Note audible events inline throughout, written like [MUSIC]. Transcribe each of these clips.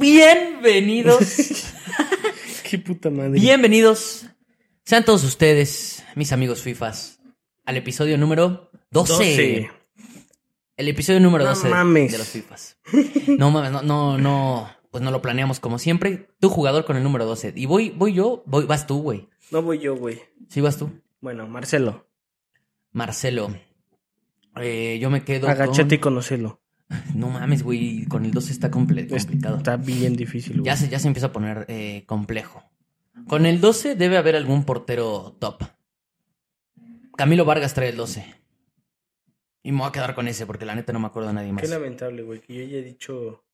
Bienvenidos. [LAUGHS] Qué puta madre. Bienvenidos. Sean todos ustedes, mis amigos FIFAs, al episodio número 12. 12. El episodio número No 12 mames. de los FIFAs. No mames, no, no, no, pues no lo planeamos como siempre. Tu jugador con el número 12. Y voy, voy yo, voy, vas tú, güey. No voy yo, güey. Sí, vas tú. Bueno, Marcelo. Marcelo. Eh, yo me quedo Agachate y con... conocelo. No mames, güey, con el 12 está comple- complicado. Está bien difícil, güey. Ya se, ya se empieza a poner eh, complejo. Con el 12 debe haber algún portero top. Camilo Vargas trae el 12. Y me voy a quedar con ese porque la neta no me acuerdo de nadie más. Qué lamentable, güey, que yo haya dicho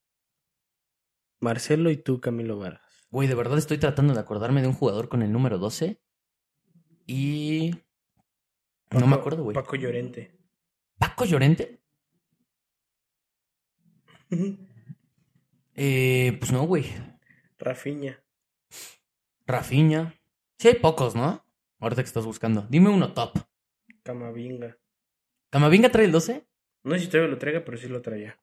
Marcelo y tú, Camilo Vargas. Güey, de verdad estoy tratando de acordarme de un jugador con el número 12. Y... no me acuerdo, güey. Paco Llorente. ¿Paco Llorente? Eh, pues no, güey. Rafiña. Rafiña. Sí hay pocos, ¿no? Ahorita que estás buscando. Dime uno top. Camavinga. ¿Camavinga trae el 12? No sé si todavía lo traiga, pero sí lo traía.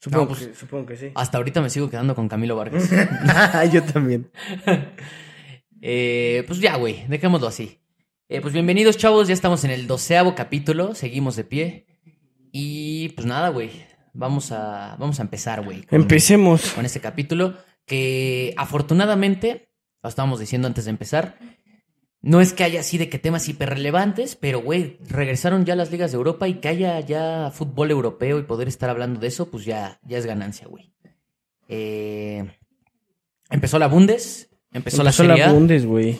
Supongo, No, pues- que, supongo que sí. Hasta ahorita me sigo quedando con Camilo Vargas. [LAUGHS] [LAUGHS] yo también. [LAUGHS] Eh, pues ya, güey, dejémoslo así. Eh, pues bienvenidos, chavos, ya estamos en el doceavo capítulo, seguimos de pie. Y pues nada, güey, vamos a, vamos a empezar, güey. Empecemos. Con este capítulo que afortunadamente, lo estábamos diciendo antes de empezar, no es que haya así de que temas hiperrelevantes, pero güey, regresaron ya las ligas de Europa y que haya ya fútbol europeo y poder estar hablando de eso, pues ya, ya es ganancia, güey. Eh, empezó la Bundes, empezó, la Serie A, Bundes, güey.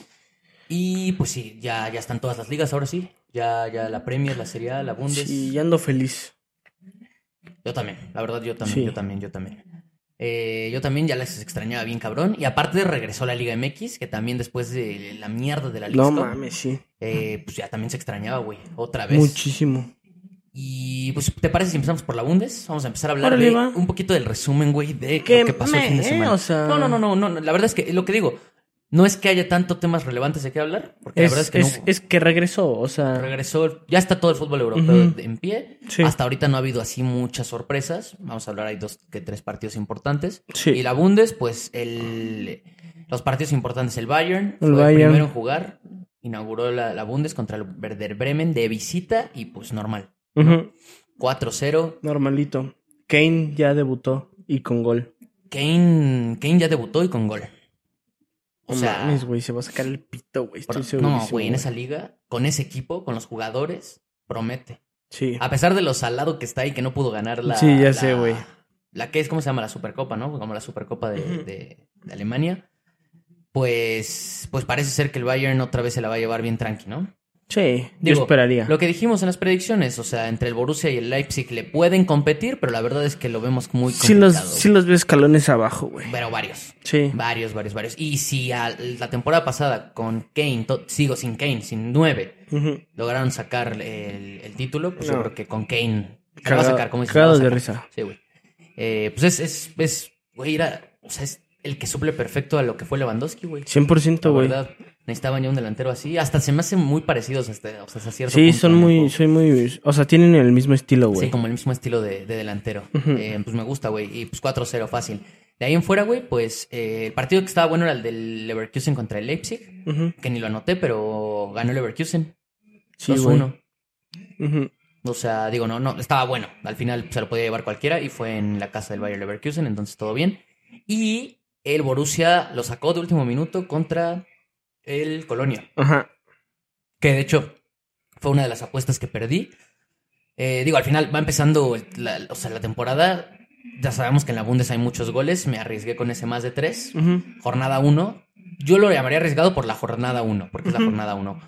Y pues sí, ya, ya están todas las ligas ahora sí. Ya, ya la Premier, la Serie A, la Bundes. Sí, ya ando feliz. Yo también, la verdad, yo también, Sí. yo también, yo también. Eh, yo también ya les extrañaba bien cabrón. Y aparte regresó la Liga MX, que también después de la mierda de la Liga No Cup, mames, sí. eh, pues ya también se extrañaba, güey. Otra vez. Muchísimo. Y pues, ¿te parece si empezamos por la Bundes? Vamos a empezar a hablar de un poquito del resumen, güey, de lo que pasó el fin de me, semana. o sea- No, no, no, no, no, no, La verdad es que lo que digo, no es que haya tanto temas relevantes de qué hablar, porque la Es, verdad es que es- no. es que regresó, o sea. Regresó, ya está todo el fútbol europeo en pie. Sí. Hasta ahorita no ha habido así muchas sorpresas. Vamos a hablar, hay dos que tres partidos importantes. Sí. Y la Bundes, pues el, los partidos importantes, el Bayern, El fue Bayern. el primero en jugar. Inauguró la, la Bundes contra el Werder Bremen de visita y pues normal. Ujú, 4-0. Normalito. Kane ya debutó y con gol. Kane, Kane ya debutó y con gol. O No sea, mames, güey, se va a sacar el pito, güey. no, güey, en esa liga, con ese equipo, con los jugadores, promete. Sí. A pesar de lo salado que está y que no pudo ganar la. Sí, ya la- sé, güey. La que es, ¿cómo se llama? La Supercopa, ¿no? Como la Supercopa de, de- de Alemania. Pues, pues parece ser que el Bayern otra vez se la va a llevar bien tranqui, ¿no? Sí, yo esperaría. Lo que dijimos en las predicciones, o sea, entre el Borussia y el Leipzig le pueden competir, pero la verdad es que lo vemos muy Sí los, complicado. sí los veo escalones abajo, güey. Pero varios. Sí. Varios, varios, varios. Y si a- la temporada pasada con Kane, sigo sin Kane, sin nueve, Ujú. lograron sacar el, el título, pues yo creo que con Kane se la va a Cagado- sacar, como dices, cagados de risa. Sí, güey. Eh, pues es, es, es, güey, era, o sea, es el que suple perfecto a lo que fue Lewandowski, güey. 100%, La güey. verdad, necesitaban ya un delantero así. Hasta se me hacen muy parecidos, hasta, o sea, hasta cierto Sí, punto son muy, soy muy, o sea, tienen el mismo estilo, güey. Sí, como el mismo estilo de, de delantero. Eh, pues me gusta, güey. Y pues 4-0 fácil. De ahí en fuera, güey, pues eh, el partido que estaba bueno era el del Leverkusen contra el Leipzig. Que ni lo anoté, pero ganó el Leverkusen. Sí, 2-1. güey. Ujú. O sea, digo, no, no, estaba bueno. Al final se lo podía llevar cualquiera y fue en la casa del Bayer Leverkusen, entonces todo bien. Y el Borussia lo sacó de último minuto contra el Colonia. Ajá. Que de hecho fue una de las apuestas que perdí. Eh, digo, al final va empezando la, o sea, la temporada. Ya sabemos que en la Bundes hay muchos goles. Me arriesgué con ese más de tres. Jornada 1. Yo lo llamaría arriesgado por la jornada 1, porque es la jornada 1.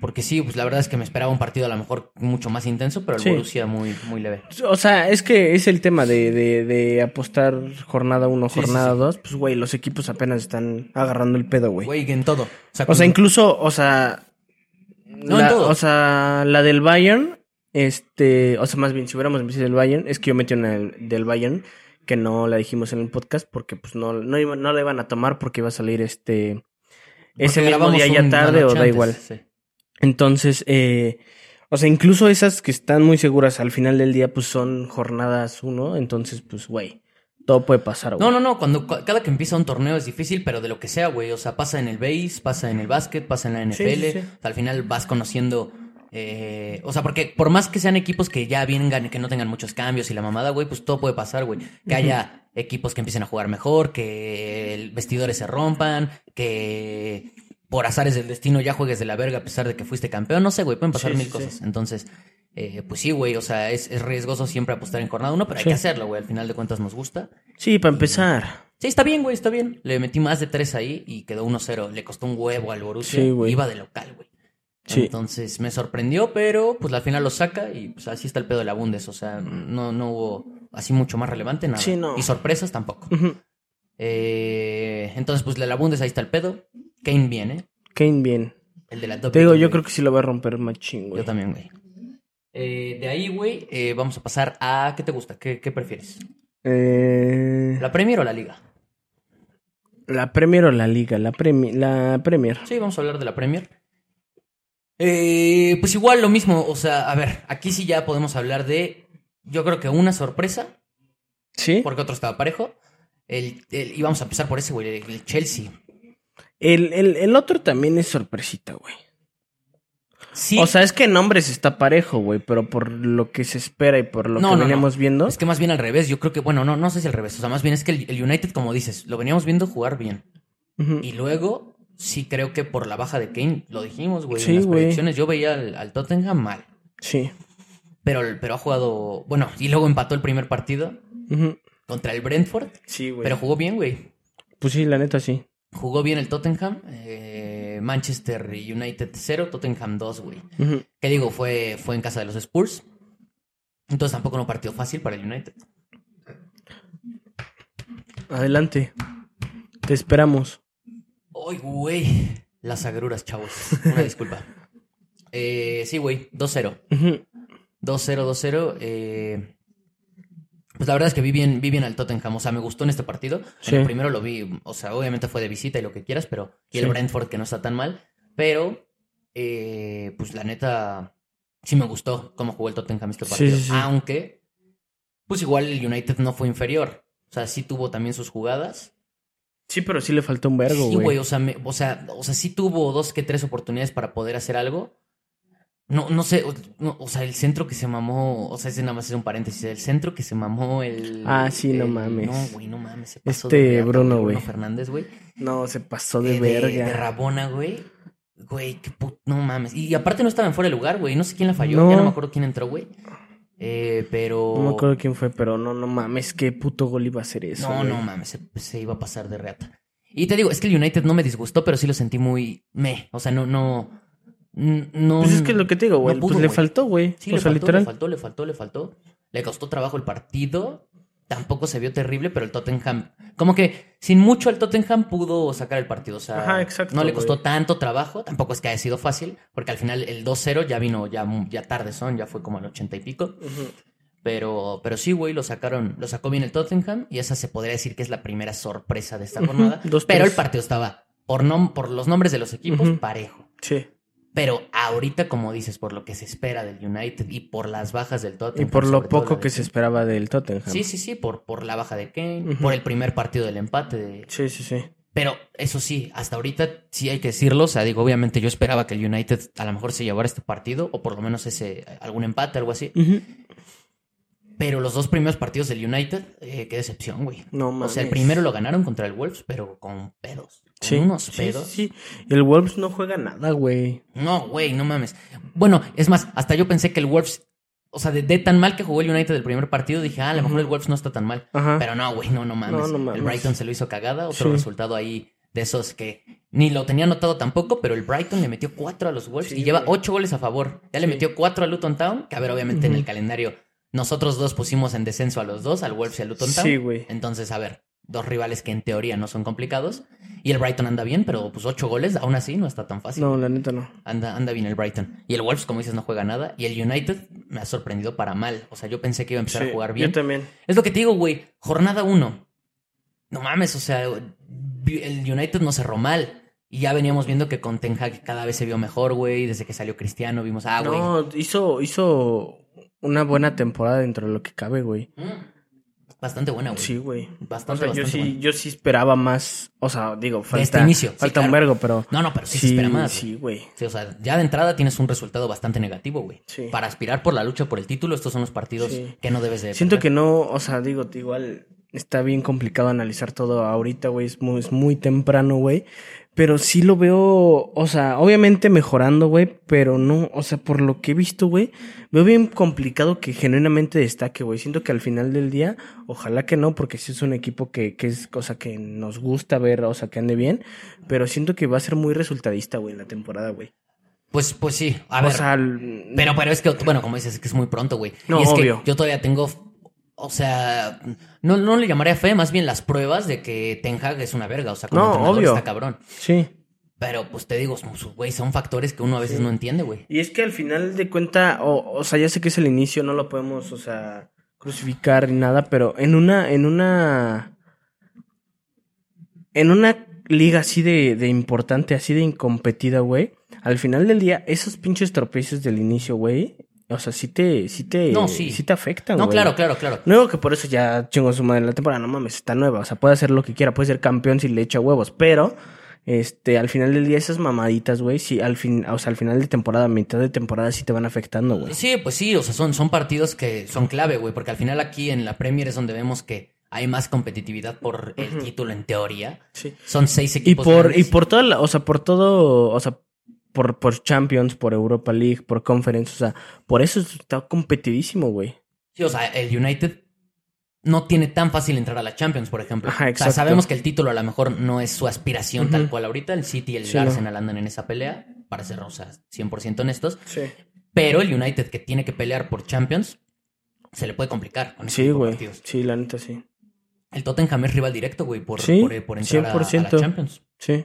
Porque sí, pues la verdad es que me esperaba un partido a lo mejor mucho más intenso, pero el Sí. Borussia muy, muy leve. O sea, es que es el tema de, de, de apostar jornada 1, Sí, sí, jornada sí. 2. Pues, güey, los equipos apenas están agarrando el pedo, güey. Güey, en todo. O sea, O sea, con- incluso, o sea. No, la- en todo. O sea, la del Bayern, este. O sea, más bien, si hubiéramos empezado del Bayern, es que yo metí una del, Bayern, que no la dijimos en el podcast, porque pues no, no, iba- no la iban a tomar porque iba a salir este. porque Ese mismo día ya tarde o da igual. sí. Entonces, eh, o sea, incluso esas que están muy seguras al final del día, pues son jornadas uno, entonces, pues, güey, Todo puede pasar, güey. No, no, no. Cuando cu- cada que empieza un torneo es difícil, pero de lo que sea, güey. O sea, pasa en el base, pasa en el básquet, pasa en la NFL. Sí, sí, sí. O sea, al final vas conociendo. eh, o sea, porque por más que sean equipos que ya vengan, que no tengan muchos cambios y la mamada, güey, pues todo puede pasar, güey. Que haya equipos que empiecen a jugar mejor, que el vestidores se rompan, que por azares del destino ya juegues de la verga a pesar de que fuiste campeón. No sé, güey, pueden pasar Sí, mil sí, cosas. sí. Entonces, eh, pues sí, güey, o sea, es, es riesgoso siempre apostar en jornada uno, pero hay que hacerlo, güey. Al final de cuentas nos gusta. Sí, para empezar. Sí, está bien, güey, está bien. Le metí más de tres ahí y quedó 1-0. Le costó un huevo al Borussia. Sí, güey. Iba de local, güey. Sí. Entonces me sorprendió, pero pues al final lo saca y pues así está el pedo de la Bundes. O sea, no, no hubo así mucho más relevante, nada. Sí, no. Y sorpresas tampoco. Eh, entonces, pues de la Bundes ahí está el pedo. Kane viene, Kane bien. el de la top Te digo, yo creo que sí lo va a romper machín, güey. Yo también, güey. Eh, de ahí, güey, eh, vamos a pasar a... ¿Qué te gusta? ¿Qué, qué prefieres? Eh, ¿La Premier o la Liga? la Premier o la Liga, la, Premi- la Premier. Sí, vamos a hablar de la Premier. Eh, pues igual lo mismo, o sea, a ver, aquí sí ya podemos hablar de, yo creo que una sorpresa, ¿Sí? porque otro estaba parejo. El, el- y vamos a empezar por ese, güey, el, el Chelsea. El, el, el otro también es sorpresita, güey. Sí, O sea, es que en nombres está parejo, güey, pero por lo que se espera y por lo No, que no, veníamos viendo. es que más bien al revés, yo creo que, bueno, no, no sé si al revés, o sea, más bien es que el, el United, como dices, lo veníamos viendo jugar bien. Y luego, sí creo que por la baja de Kane, lo dijimos, güey, Sí, en las predicciones, yo veía al, al Tottenham mal. Sí. Pero, pero ha jugado, bueno, y luego empató el primer partido contra el Brentford, Sí, güey. pero jugó bien, güey. Pues sí, la neta sí. Jugó bien el Tottenham, eh, Manchester United 0, Tottenham 2, güey. Ujú. Que digo, fue, fue en casa de los Spurs. Entonces tampoco no partido fácil para el United. Adelante. Te esperamos. Ay, güey. Las agruras, chavos. Una disculpa. [LAUGHS] Eh, sí, güey, 2-0. Ujú. 2-0, 2-0. Eh, pues la verdad es que vi bien, vi bien al Tottenham. O sea, me gustó en este partido. Sí. En el primero lo vi, o sea, obviamente fue de visita y lo que quieras, pero. Y el Sí. Brentford que no está tan mal. Pero, eh, pues la neta, sí me gustó cómo jugó el Tottenham este partido. sí. Aunque, pues igual el United no fue inferior. O sea, sí tuvo también sus jugadas. Sí, pero sí le faltó un vergo, Sí, güey. güey, o sea, me- o sea, o sea, sí tuvo dos que tres oportunidades para poder hacer algo. No, no sé, o, no, o sea, el centro que se mamó, o sea, ese nada más es un paréntesis, el centro que se mamó el... Ah, sí, no mames. No, güey, no mames, se pasó Este de reata, Bruno, güey. Fernández, güey. No, se pasó de Eh, De, verga. de Rabona, güey. Güey, qué put... No mames. Y aparte no estaba en fuera de lugar, güey. No sé quién la falló, No. ya no me acuerdo quién entró, güey. Eh, pero... No me acuerdo quién fue, pero no, no mames, qué puto gol iba a ser eso. No, güey. no mames, se, se iba a pasar de reata. Y te digo, es que el United no me disgustó, pero sí lo sentí muy me. O sea, no, no. No. Pues es que es lo que te digo, güey. no pues pudo, le güey. faltó, güey. Sí, o le sea, faltó, literal. le faltó, le faltó, le faltó. Le costó trabajo el partido. Tampoco se vio terrible, pero el Tottenham. Como que sin mucho el Tottenham pudo sacar el partido. O sea, Ajá, exacto, no le costó güey. tanto trabajo. Tampoco es que haya sido fácil, porque al final el 2-0 ya vino ya, ya tarde son, ya fue como al 80 y pico. Pero, pero sí, güey, lo sacaron, lo sacó bien el Tottenham y esa se podría decir que es la primera sorpresa de esta jornada. dos, pero tres. el partido estaba por, nom por los nombres de los equipos parejo. Sí. Pero ahorita, como dices, por lo que se espera del United y por las bajas del Y Tottenham. por lo poco que se esperaba del Tottenham. Sí, sí, sí, por, por la baja de Kane, por el primer partido del empate. de- Sí, sí, sí. Pero eso sí, hasta ahorita sí hay que decirlo. O sea, digo, obviamente yo esperaba que el United a lo mejor se llevara este partido o por lo menos ese algún empate, algo así. Pero los dos primeros partidos del United, eh, qué decepción, güey. No O mames. sea, el primero lo ganaron contra el Wolves, pero con pedos. Con Sí, unos pedos. Sí, sí. El Wolves no juega nada, güey. No, güey, no mames. Bueno, es más, hasta yo pensé que el Wolves, o sea, de, de tan mal que jugó el United el primer partido, dije, ah, a lo mejor el Wolves no está tan mal. Ajá. Pero no, güey, no, no mames. No, no mames. El Brighton se lo hizo cagada, otro Sí. resultado ahí de esos que ni lo tenía anotado tampoco, pero el Brighton le metió cuatro a los Wolves Sí, y lleva güey. ocho goles a favor. Ya le metió cuatro a Luton Town, que a ver, obviamente en el calendario nosotros dos pusimos en descenso a los dos, al Wolves y al Luton Town. Sí, güey. Entonces, a ver, dos rivales que en teoría no son complicados. Y el Brighton anda bien, pero pues ocho goles, aún así no está tan fácil. No, la neta no. Anda, anda bien el Brighton. Y el Wolves, como dices, no juega nada. Y el United me ha sorprendido para mal. O sea, yo pensé que iba a empezar Sí, a jugar bien. Yo también. Es lo que te digo, güey. Jornada uno. No mames, o sea, el United no cerró mal. Y ya veníamos viendo que con Ten Hag cada vez se vio mejor, güey. Desde que salió Cristiano vimos, ah, güey. no, hizo, hizo una buena temporada dentro de lo que cabe, güey. Mm. bastante buena, güey. Sí, güey. Bastante, O sea, yo sí, buena. yo sí esperaba más. O sea, digo, falta, este inicio, sí, falta un vergo, pero. No, no, pero sí, se espera más. Sí, güey. Sí, o sea, ya de entrada tienes un resultado bastante negativo, güey. Sí. Para aspirar por la lucha por el título, estos son los partidos Sí. que no debes de Siento perder. que no, o sea, digo, igual está bien complicado analizar todo ahorita, güey. Es muy, es muy temprano, güey. Pero sí lo veo, o sea, obviamente mejorando, güey. Pero no, o sea, por lo que he visto, güey, veo bien complicado que genuinamente destaque, güey. Siento que al final del día, ojalá que no, porque sí es un equipo que, que es cosa que nos gusta ver, o sea, que ande bien. Pero siento que va a ser muy resultadista, güey, en la temporada, güey. Pues, pues sí, a O ver. sea, Pero, pero es que, bueno, como dices, es que es muy pronto, güey. No, y es obvio. que yo todavía tengo, o sea, no, no le llamaría fe, más bien las pruebas de que Ten Hag es una verga. O sea, como No, entrenador obvio. está cabrón. sí. Pero, pues te digo, son- güey, son factores que uno a veces Sí. no entiende, güey. Y es que al final de cuenta, o, o sea, ya sé que es el inicio, no lo podemos, o sea, crucificar ni nada, pero en una, en una, en una liga así de, de importante, así de incompetida, güey, al final del día, esos pinches tropiezos del inicio, güey, o sea, sí te, sí te, No, sí. te afectan, No, güey. claro, claro, claro. No digo que por eso ya chingo su madre en la temporada, no mames, está nueva, o sea, puede hacer lo que quiera, puede ser campeón si le echa huevos, pero este, al final del día esas mamaditas, güey, sí, al fin, o sea, al final de temporada, mitad de temporada sí te van afectando, güey. Sí, pues sí, o sea, son, son partidos que son clave, güey, porque al final aquí en la Premier es donde vemos que hay más competitividad por el título en teoría. Sí. Son seis Y equipos. por, y grandes. por toda la, o sea, por todo, o sea, por, por Champions, por Europa League, por Conference, o sea, por eso está competidísimo, güey. Sí, o sea, el United no tiene tan fácil entrar a la Champions, por ejemplo. Ajá, O sea, sabemos que el título a lo mejor no es su aspiración tal cual ahorita. El City y el Sí, no. Arsenal andan en esa pelea, para ser, o sea, 100% honestos. Sí. Pero el United que tiene que pelear por Champions, se le puede complicar con Sí, güey. Sí, la neta sí. El Tottenham es rival directo, güey, por, Sí, por, por entrar a- a, la 100%. Champions. Sí.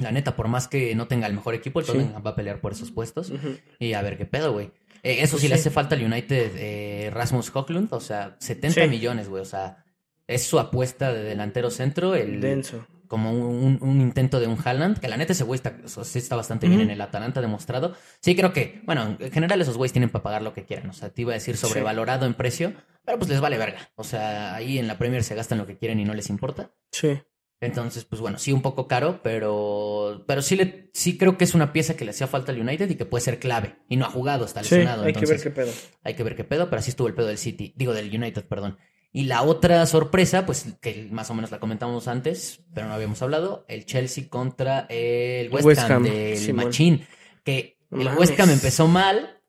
La neta, por más que no tenga el mejor equipo, el Sí. Tottenham va a pelear por esos puestos. Y a ver qué pedo, güey. Eh, eso Pues sí, le hace falta al United eh, Rasmus Hoglund, o sea, 70 Sí. millones, güey. O sea, es su apuesta de delantero centro, el, Denso. como un, un intento de un Haaland, que la neta ese güey está, bastante bien en el Atalanta demostrado. Sí, creo que, bueno, en general esos güeyes tienen para pagar lo que quieran. O sea, te iba a decir sobrevalorado en precio, pero pues les vale verga. O sea, ahí en la Premier se gastan lo que quieren y no les importa. Sí. Entonces, pues bueno, sí un poco caro, pero pero sí le sí creo que es una pieza que le hacía falta al United y que puede ser clave y no ha jugado, está Sí, lesionado, hay que ver qué pedo. hay que ver qué pedo, pero así estuvo el pedo del City, digo del United, perdón. Y la otra sorpresa, pues que más o menos la comentamos antes, pero no habíamos hablado, el Chelsea contra el West, West Ham, Ham, del Simón. Machín, que el mames. West Ham empezó mal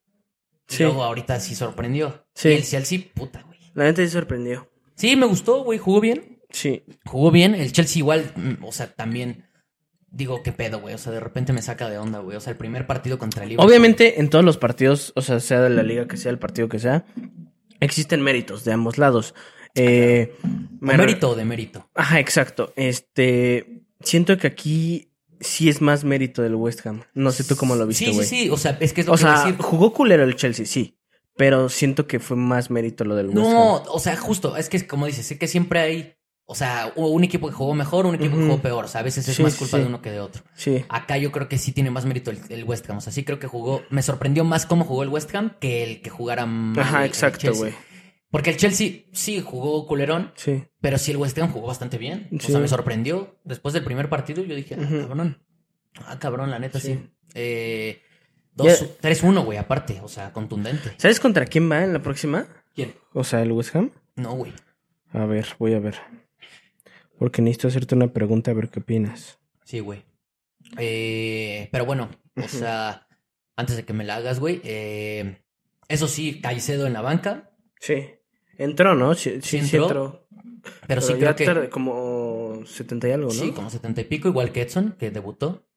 y Sí. luego ahorita sí sorprendió. Sí. Y el Chelsea, puta, güey. La neta sí sorprendió. Sí, me gustó, güey, jugó bien. Sí. Jugó bien, el Chelsea igual, mm, o sea, también digo, qué pedo, güey, o sea, de repente me saca de onda, güey, o sea, el primer partido contra el Liverpool. Obviamente, en todos los partidos, o sea, sea de la liga que sea, el partido que sea, existen méritos de ambos lados. Eh, ¿O me- mérito o de mérito? Ajá, exacto. Este, siento que aquí sí es más mérito del West Ham. No sé tú cómo lo viste, Sí, güey. sí, sí, o sea, es que es lo O que sea, decir. jugó culero el Chelsea, sí. Pero siento que fue más mérito lo del West No, Ham. o sea, justo, es que como dices, sé que siempre hay, o sea, hubo un equipo que jugó mejor, un equipo que jugó peor, o sea, a veces es Sí, más culpa sí. de uno que de otro. Sí. Acá yo creo que sí tiene más mérito el, el West Ham, o sea, sí creo que jugó, me sorprendió más cómo jugó el West Ham que el que jugara mal Ajá, el exacto, güey. Porque el Chelsea sí jugó culerón, Sí. Pero sí, el West Ham jugó bastante bien. O sea, me sorprendió. Después del primer partido, yo dije, ah, cabrón. Ah, cabrón, la neta, sí. Eh, Ya- 2 3-1, güey, aparte. O sea, contundente. ¿Sabes contra quién va en la próxima? ¿Quién? O sea, el West Ham. No, güey. A ver, voy a ver. Porque necesito hacerte una pregunta a ver qué opinas. Sí, güey. Eh, pero bueno, o sea, antes de que me la hagas, güey. eh, eso sí, Caicedo en la banca. Sí. Entró, ¿no? Sí, sí, entró. Pero, sí creo que. tarde, como 70 y algo, ¿no? Sí, como 70 y pico, igual que Edson, que debutó.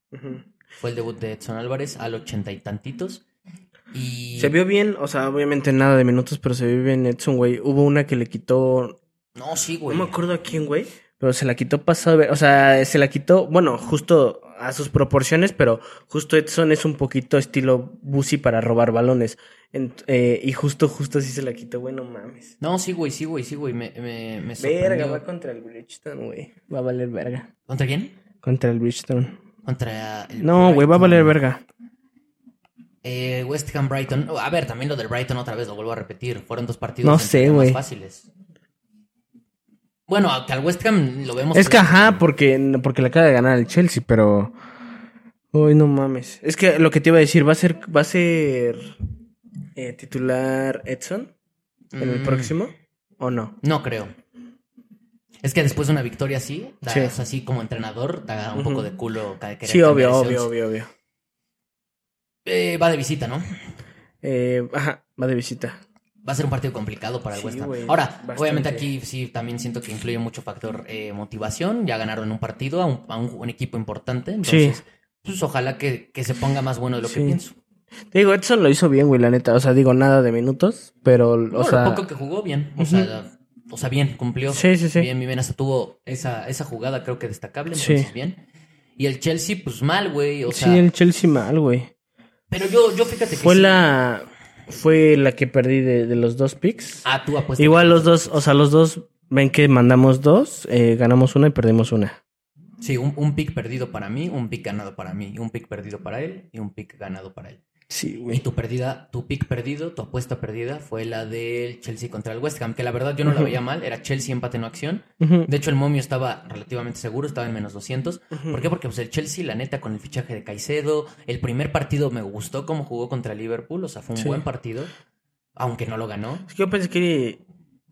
Fue el debut de Edson Álvarez al ochenta y tantitos. Y. Se vio bien, o sea, obviamente nada de minutos, pero se vio bien Edson, güey. Hubo una que le quitó, No, sí, no güey. me acuerdo a quién, güey, pero se la quitó pasado, o sea, se la quitó, bueno, justo a sus proporciones, pero justo Edson es un poquito estilo Busi para robar balones. Eh, y justo, justo así se la quitó, güey, no mames. No, sí, güey, sí, güey, sí, güey. Me, me, me Verga, sorprendió. va contra el Bridgestone, güey. Va a valer verga. ¿Contra quién? Contra el Bridgestone. Contra el No, güey, va a valer verga. Eh, West Ham Brighton. A ver, también lo del Brighton otra vez, lo vuelvo a repetir. Fueron dos partidos No sé, más güey. fáciles. Bueno, que al West Ham lo vemos. Es que ajá, porque, porque le acaba de ganar el Chelsea, pero. Uy, no mames. Es que lo que te iba a decir, va a ser, va a ser eh, titular Edson en el Mm, próximo, ¿o no? No creo. Es que después de una victoria así, da- Sí. o sea, así como entrenador, da un poco de culo. ca- querer Sí, obvio, obvio, obvio, obvio. Eh, va de visita, ¿no? Eh, ajá, va de visita. Va a ser un partido complicado para el Sí, West Ham. Ahora, bastante. obviamente aquí sí también siento que influye mucho factor eh, motivación. Ya ganaron un partido a un, a un- un equipo importante. Entonces, pues ojalá que, que se ponga más bueno de lo que Sí. pienso. Te digo, Edson lo hizo bien, güey, la neta. O sea, digo, nada de minutos, pero, o No, sea. lo poco que jugó, bien. O sea, o sea, bien, cumplió. Sí, sí, sí. Bien, bien, hasta tuvo esa, esa jugada, creo que destacable. Sí. Entonces, bien. Y el Chelsea, pues mal, güey. O sí, sea, el Chelsea mal, güey. pero yo, yo fíjate que. Fue sí. la. Fue la que perdí de, de los dos picks. Ah, tú apuestas. Igual los dos, o sea, los dos ven que mandamos dos, eh, ganamos una y perdimos una. Sí, un, un pick perdido para mí, un pick ganado para mí, un pick perdido para él y un pick ganado para él. Sí, Y güey. tu perdida, tu pick perdido, tu apuesta perdida fue la del Chelsea contra el West Ham, que la verdad yo no la veía mal, era Chelsea empate no acción. De hecho, el momio estaba relativamente seguro, estaba en menos 200. ujú. ¿Por qué? Porque pues, el Chelsea, la neta, con el fichaje de Caicedo, el primer partido me gustó cómo jugó contra Liverpool, o sea, fue un Sí. buen partido, aunque no lo ganó. Es que yo pensé que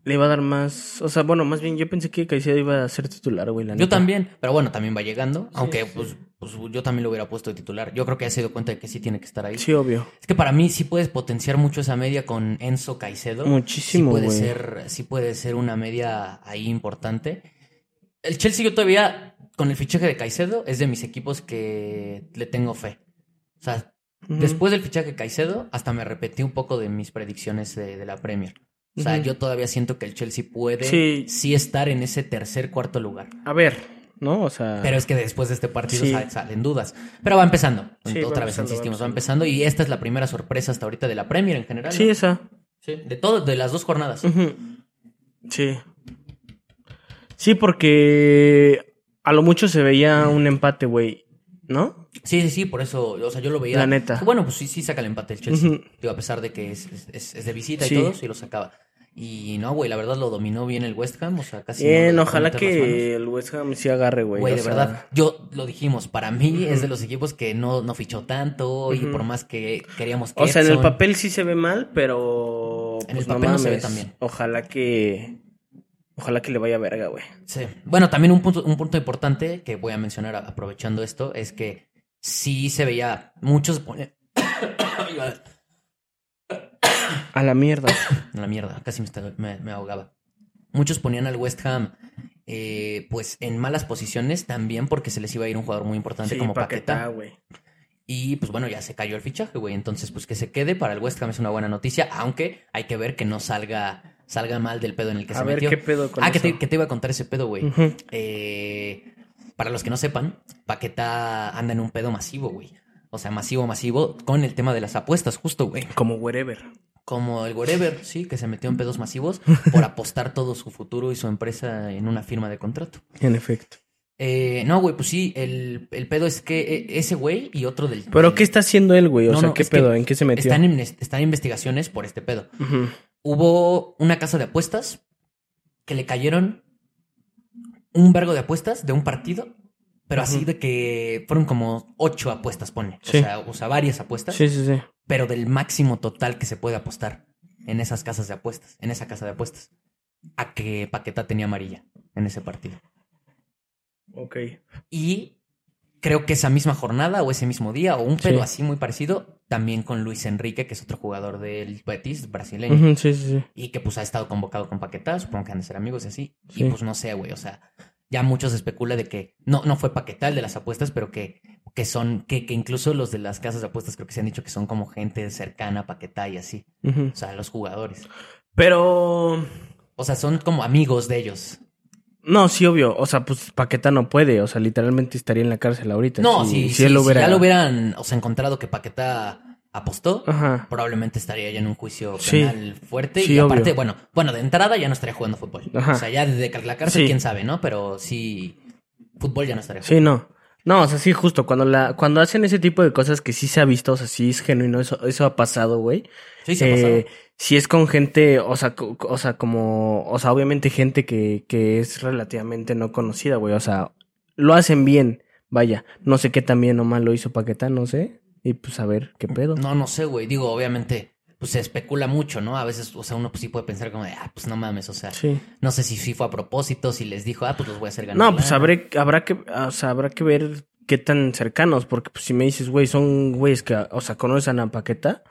le iba a dar más. O sea, bueno, más bien yo pensé que Caicedo iba a ser titular, güey. La Yo neta. también, pero bueno, también va llegando, aunque sí. Pues, pues yo también lo hubiera puesto de titular. Yo creo que ya se dio cuenta de que sí tiene que estar ahí. Sí, obvio. Es que para mí sí puedes potenciar mucho esa media con Enzo Caicedo. Muchísimo, sí puede güey. ser, sí puede ser una media ahí importante. El Chelsea yo todavía, con el fichaje de Caicedo, es de mis equipos que le tengo fe. O sea, después del fichaje de Caicedo, hasta me repetí un poco de mis predicciones de, de la Premier. O sea, yo todavía siento que el Chelsea puede Sí. sí. estar en ese tercer, cuarto lugar. A ver, ¿no? O sea. Pero es que después de este partido Sí. salen dudas. Pero va empezando. Sí, va Otra vez empezando, insistimos, va empezando. Y esta es la primera sorpresa hasta ahorita de la Premier en general. Sí, ¿no? esa. Sí, de todo, de las dos jornadas. Sí. Sí, porque a lo mucho se veía un empate, güey. ¿No? Sí, sí, sí, por eso, o sea, yo lo veía. La neta. Bueno, pues sí, sí saca el empate el Chelsea. Digo, a pesar de que es, es- es de visita Sí. y todo, sí lo sacaba. Y no, güey, la verdad lo dominó bien el West Ham, o sea, casi. no Bien, ojalá que el West Ham sí agarre, güey. Güey, de sea, verdad, yo lo dijimos, para mí es de los equipos que no, no fichó tanto y por más que queríamos que O sea, en el papel sí se ve mal, pero. En pues, el papel no se ve bien. Ojalá que. Ojalá que le vaya verga, güey. Sí. Bueno, también un punto, un punto importante que voy a mencionar aprovechando esto es que sí se veía muchos [COUGHS] A la mierda. [COUGHS] la mierda, casi me, está- me- me ahogaba. Muchos ponían al West Ham eh, pues en malas posiciones también porque se les iba a ir un jugador muy importante Sí, como Paquetá, Paqueta. güey. Y pues bueno, ya se cayó el fichaje, güey. Entonces, pues que se quede para el West Ham es una buena noticia, aunque hay que ver que no salga, salga mal del pedo en el que A se ver metió. qué pedo con ah, que te, que te iba a contar ese pedo, güey. Eh, para los que no sepan, Paqueta anda en un pedo masivo, güey. O sea, masivo, masivo, con el tema de las apuestas, justo, güey. Como wherever. Como el Wherever, sí, que se metió en pedos masivos [LAUGHS] por apostar todo su futuro y su empresa en una firma de contrato. En efecto. Eh, no, güey, pues sí, el, el pedo es que eh, ese güey y otro del... ¿Pero del- qué está haciendo él, güey? O No, sea, no, ¿qué pedo? ¿En qué se metió? Están en, están investigaciones por este pedo. Hubo una casa de apuestas que le cayeron un vergo de apuestas de un partido, pero así de que fueron como ocho apuestas, pone. Sí. O, sea, o sea, varias apuestas, Sí, sí, sí. pero del máximo total que se puede apostar en esas casas de apuestas, en esa casa de apuestas. A que Paqueta tenía amarilla en ese partido. Ok. Y creo que esa misma jornada o ese mismo día o un pedo Sí. así muy parecido, también con Luis Enrique, que es otro jugador del Betis brasileño. Sí, sí, sí. Y que pues ha estado convocado con Paquetá, supongo que han de ser amigos y así. Sí. Y pues no sé, güey, o sea, ya muchos especula de que no, no fue Paquetá el de las apuestas, pero que, que son, que, que incluso los de las casas de apuestas creo que se han dicho que son como gente cercana a Paquetá y así. O sea, los jugadores. Pero. O sea, son como amigos de ellos. No, sí, obvio. O sea, pues Paqueta no puede. O sea, literalmente estaría en la cárcel ahorita. No, si, él si- lo si ya lo hubieran, o sea, encontrado que Paquetá apostó, Ajá. probablemente estaría ya en un juicio Sí. penal fuerte. Sí, y aparte, obvio. bueno, bueno, de entrada ya no estaría jugando fútbol. Ajá. O sea, ya desde la cárcel, Sí. quién sabe, ¿no? Pero sí, fútbol ya no estaría jugando. Sí, no. No, o sea, sí, justo, cuando la, cuando hacen ese tipo de cosas que sí se ha visto, o sea, sí es genuino, eso, eso ha pasado, güey. Sí, se ha pasado. Si es con gente, o sea, o sea, como, o sea, obviamente gente que, que es relativamente no conocida, güey. O sea, lo hacen bien, vaya. No sé qué tan bien o mal lo hizo Paquetá, no sé. Y pues a ver qué pedo. No, no sé, güey. Digo, obviamente, pues se especula mucho, ¿no? A veces, o sea, uno pues, sí puede pensar como de, ah, pues no mames, o sea, Sí. no sé si sí fue a propósito, si les dijo, ah, pues los voy a hacer ganar. No, pues habré, habrá que, o sea, habrá que ver qué tan cercanos, porque pues si me dices, güey, son güeyes que, o sea, conocen a Paqueta,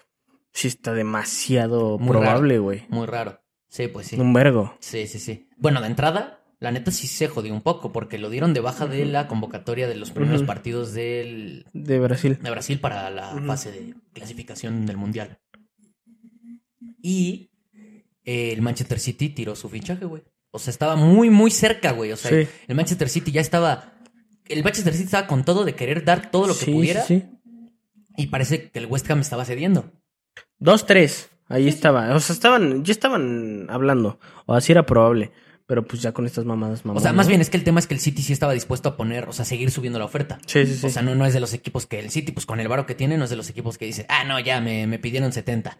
sí está demasiado Muy probable, güey. Muy raro. Sí, pues sí. Un vergo. Sí, sí, sí. Bueno, de entrada, la neta sí se jodió un poco, porque lo dieron de baja de la convocatoria de los primeros partidos del, De Brasil. de Brasil para la fase de clasificación del Mundial. Y eh, el Manchester City tiró su fichaje, güey. O sea, estaba muy, muy cerca, güey. O sea, Sí. el Manchester City ya estaba. El Manchester City estaba con todo de querer dar todo lo que Sí, pudiera. sí, sí. Y parece que el West Ham estaba cediendo. Dos, tres. Ahí estaba. O sea, estaban, ya estaban hablando. O así era probable. Pero pues ya con estas mamadas, O mamadas. sea, más bien es que el tema es que el City sí estaba dispuesto a poner, o sea, seguir subiendo la oferta. Sí, sí, sí. O sea, no, no es de los equipos que el City, pues con el varo que tiene, no es de los equipos que dice, ah, no, ya me, me pidieron 70.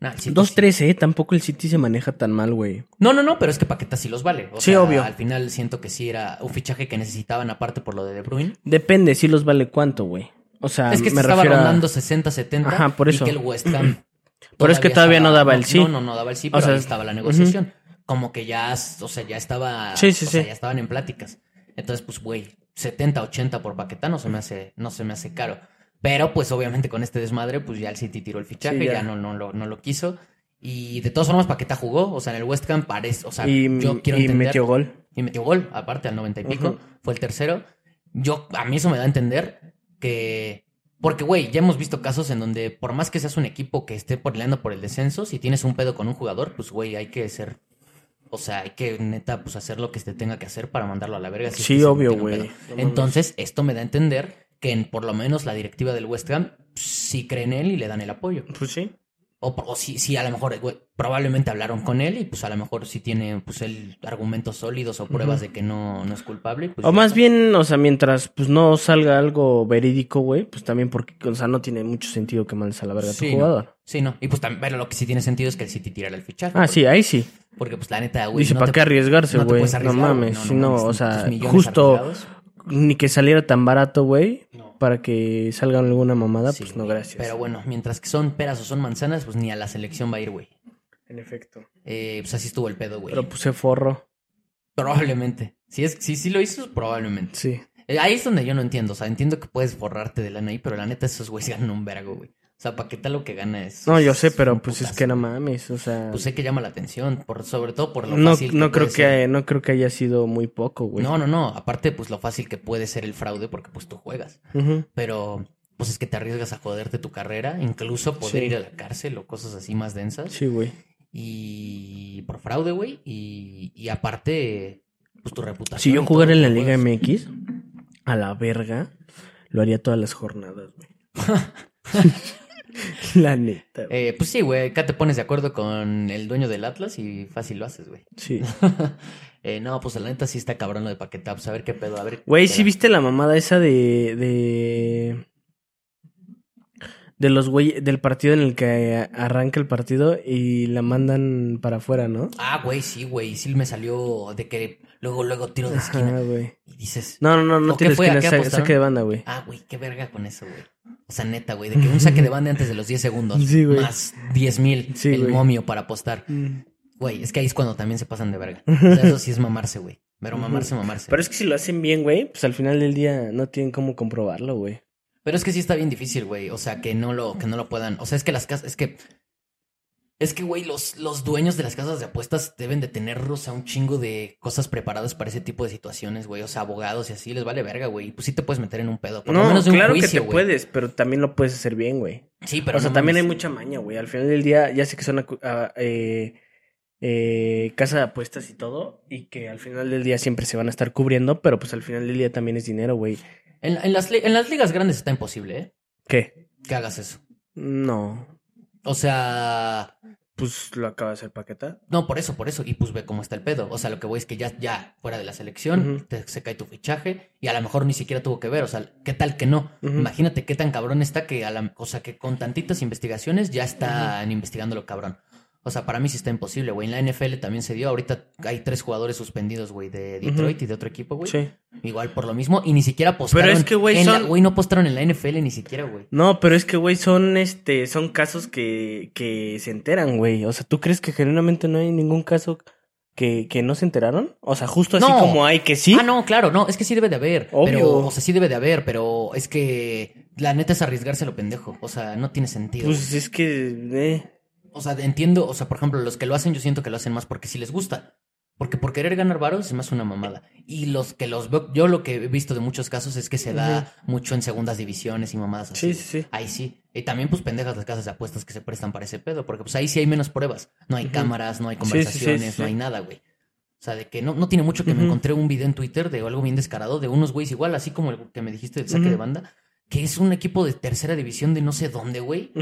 No, el City Dos, sí. tres, eh. Tampoco el City se maneja tan mal, güey. No, no, no, pero es que Paqueta sí los vale. O Sí, sea, obvio. Al final siento que sí era un fichaje que necesitaban aparte por lo de De Bruyne. Depende si los vale cuánto, güey. O sea, es que me se estaba refiero a- rondando 60, 70. Ajá, por eso. Y que el West Ham. Pero es que todavía no daba el sí. No, no, no daba el sí, pero sea, ahí estaba la negociación. Como que ya, o sea, ya estaba. Sí, sí, o sea, sí. ya estaban en pláticas. Entonces, pues, güey, 70, 80 por Paquetá no se me hace, no se me hace caro. Pero, pues, obviamente, con este desmadre, pues ya el City tiró el fichaje, Sí, ya. ya. no, no, lo, no lo quiso. Y de todas formas, Paqueta jugó. O sea, en el West Ham parece. O sea, y, yo quiero y entender. metió gol. Y metió gol, aparte al 90 y pico. Fue el tercero. Yo, a mí eso me da a entender que. Porque, güey, ya hemos visto casos en donde, por más que seas un equipo que esté peleando por el descenso, si tienes un pedo con un jugador, pues, güey, hay que ser. O sea, hay que, neta, pues hacer lo que se tenga que hacer para mandarlo a la verga. si Sí, obvio, güey. Entonces, esto me da a entender que en, por lo menos la directiva del West Ham sí cree en él y le dan el apoyo. Pues sí. O, o sí, sí, a lo mejor, güey, probablemente hablaron con él y pues a lo mejor sí tiene pues él argumentos sólidos o pruebas de que no, no es culpable. Pues, O más bien, o sea, mientras pues no salga algo verídico, güey, pues también porque, o sea, no tiene mucho sentido que mandes a la verga a tu Sí, ¿no? jugador. Sí, no. Y pues también, pero lo que sí tiene sentido es que el City tirara el fichaje. Ah, porque, sí, ahí sí. Porque pues la neta, güey. Dice, no ¿para qué arriesgarse, güey? No, mames, si no, o sea, millones justo ni que saliera tan barato, güey. Para que salga alguna mamada, Sí, pues no, gracias. Pero bueno, mientras que son peras o son manzanas, pues ni a la selección va a ir, güey. En efecto. Eh, pues así estuvo el pedo, güey. Pero puse forro, Probablemente. Si es, si sí lo hizo, probablemente. sí. Eh, Ahí es donde yo no entiendo. O sea, entiendo que puedes forrarte de lana ahí, pero la neta, esos güeyes ganan un vergo, güey. O sea, ¿para qué tal lo que gana es? No, yo sé, pero pues es que no mames, o sea... Pues sé que llama la atención, por, sobre todo por lo no, fácil no creo puede ser. que no creo que haya sido muy poco, güey. No, no, no. Aparte, pues lo fácil que puede ser el fraude porque pues tú juegas. Pero pues es que te arriesgas a joderte tu carrera, incluso poder Sí. ir a la cárcel o cosas así más densas. Sí, güey. Y por fraude, güey. Y, y aparte, pues tu reputación. Si yo jugara en la que Liga. MX, a la verga, lo haría todas las jornadas, güey. [LAUGHS] [LAUGHS] la neta. güey. Eh, pues sí, güey. Acá te pones de acuerdo con el dueño del Atlas y fácil lo haces, güey. Sí. [LAUGHS] Eh, no, pues la neta sí está cabrón lo de Paquetá. Pues a ver qué pedo, a ver. Güey, ¿sí viste la mamada esa de. de. de los güey. del partido en el que arranca el partido y la mandan para afuera, ¿no? Ah, güey, sí, güey. Sí me salió de que luego, luego tiro de esquina. güey. Y dices, No, no, no, no ¿O qué tienes fue? que ¿A qué sa- apostaron? saque de banda, güey. ah, güey, qué verga con eso, güey. O sea, neta, güey, de que un saque de banda antes de los 10 segundos. Sí, güey. Más 10 mil Sí, el güey. momio para apostar. Mm. Güey, es que ahí es cuando también se pasan de verga. [LAUGHS] O sea, eso sí es mamarse, güey. Pero mamarse, mamarse. Pero es que si lo hacen bien, güey, pues al final del día no tienen cómo comprobarlo, güey. Pero es que sí está bien difícil, güey. O sea, que no lo, que no lo puedan. O sea, es que las casas, es que. Es que, güey, los, los dueños de las casas de apuestas deben de tener, o sea, un chingo de cosas preparadas para ese tipo de situaciones, güey. O sea, abogados y así, les vale verga, güey. Pues sí te puedes meter en un pedo. Por lo No, menos de un claro juicio, que te güey. puedes, pero también lo puedes hacer bien, güey. Sí, pero o sea, no también hay mucha maña, güey. Al final del día, ya sé que son acu- ah, eh, eh, casa de apuestas y todo, y que al final del día siempre se van a estar cubriendo, pero pues al final del día también es dinero, güey. En, en las, en las ligas grandes está imposible, ¿eh? ¿Qué? Que hagas eso. No. O sea, Pues lo acaba de hacer Paquetá. No, por eso, por eso. Y pues ve cómo está el pedo. O sea, lo que voy es que ya, ya fuera de la selección, te- se cae tu fichaje y a lo mejor ni siquiera tuvo que ver. O sea, ¿qué tal que no? Imagínate qué tan cabrón está que a la, o sea, que con tantitas investigaciones ya están investigando lo cabrón. O sea, para mí sí está imposible, güey. En la NFL también se dio. Ahorita hay tres jugadores suspendidos, güey, de Detroit y de otro equipo, güey. Sí. Igual por lo mismo. Y ni siquiera postaron. Pero es que, güey, son- Güey, no postaron en la NFL ni siquiera, güey. No, pero es que, güey, son, este, son casos que, que se enteran, güey. O sea, ¿tú crees que genuinamente no hay ningún caso que, que no se enteraron? O sea, justo así No. como hay que sí. Ah, no, claro, no, es que sí debe de haber. Obvio. Pero, o sea, sí debe de haber, pero es que la neta es arriesgarse lo pendejo. O sea, no tiene sentido. Pues es que, eh, O sea, entiendo, o sea, por ejemplo, los que lo hacen, yo siento que lo hacen más porque sí les gusta. Porque por querer ganar varos es más una mamada. Y los que los veo, yo lo que he visto de muchos casos es que se da mucho en segundas divisiones y mamadas así. Sí, sí, sí. Ahí sí. Y también, pues, pendejas las casas de apuestas que se prestan para ese pedo. Porque, pues, ahí sí hay menos pruebas. No hay cámaras, no hay Sí, sí, sí, conversaciones, sí, no hay nada, güey. O sea, de que no, no tiene mucho que me encontré un video en Twitter de algo bien descarado de unos güeyes igual, así como el que me dijiste del saque de banda, que es un equipo de tercera división de no sé dónde, güey.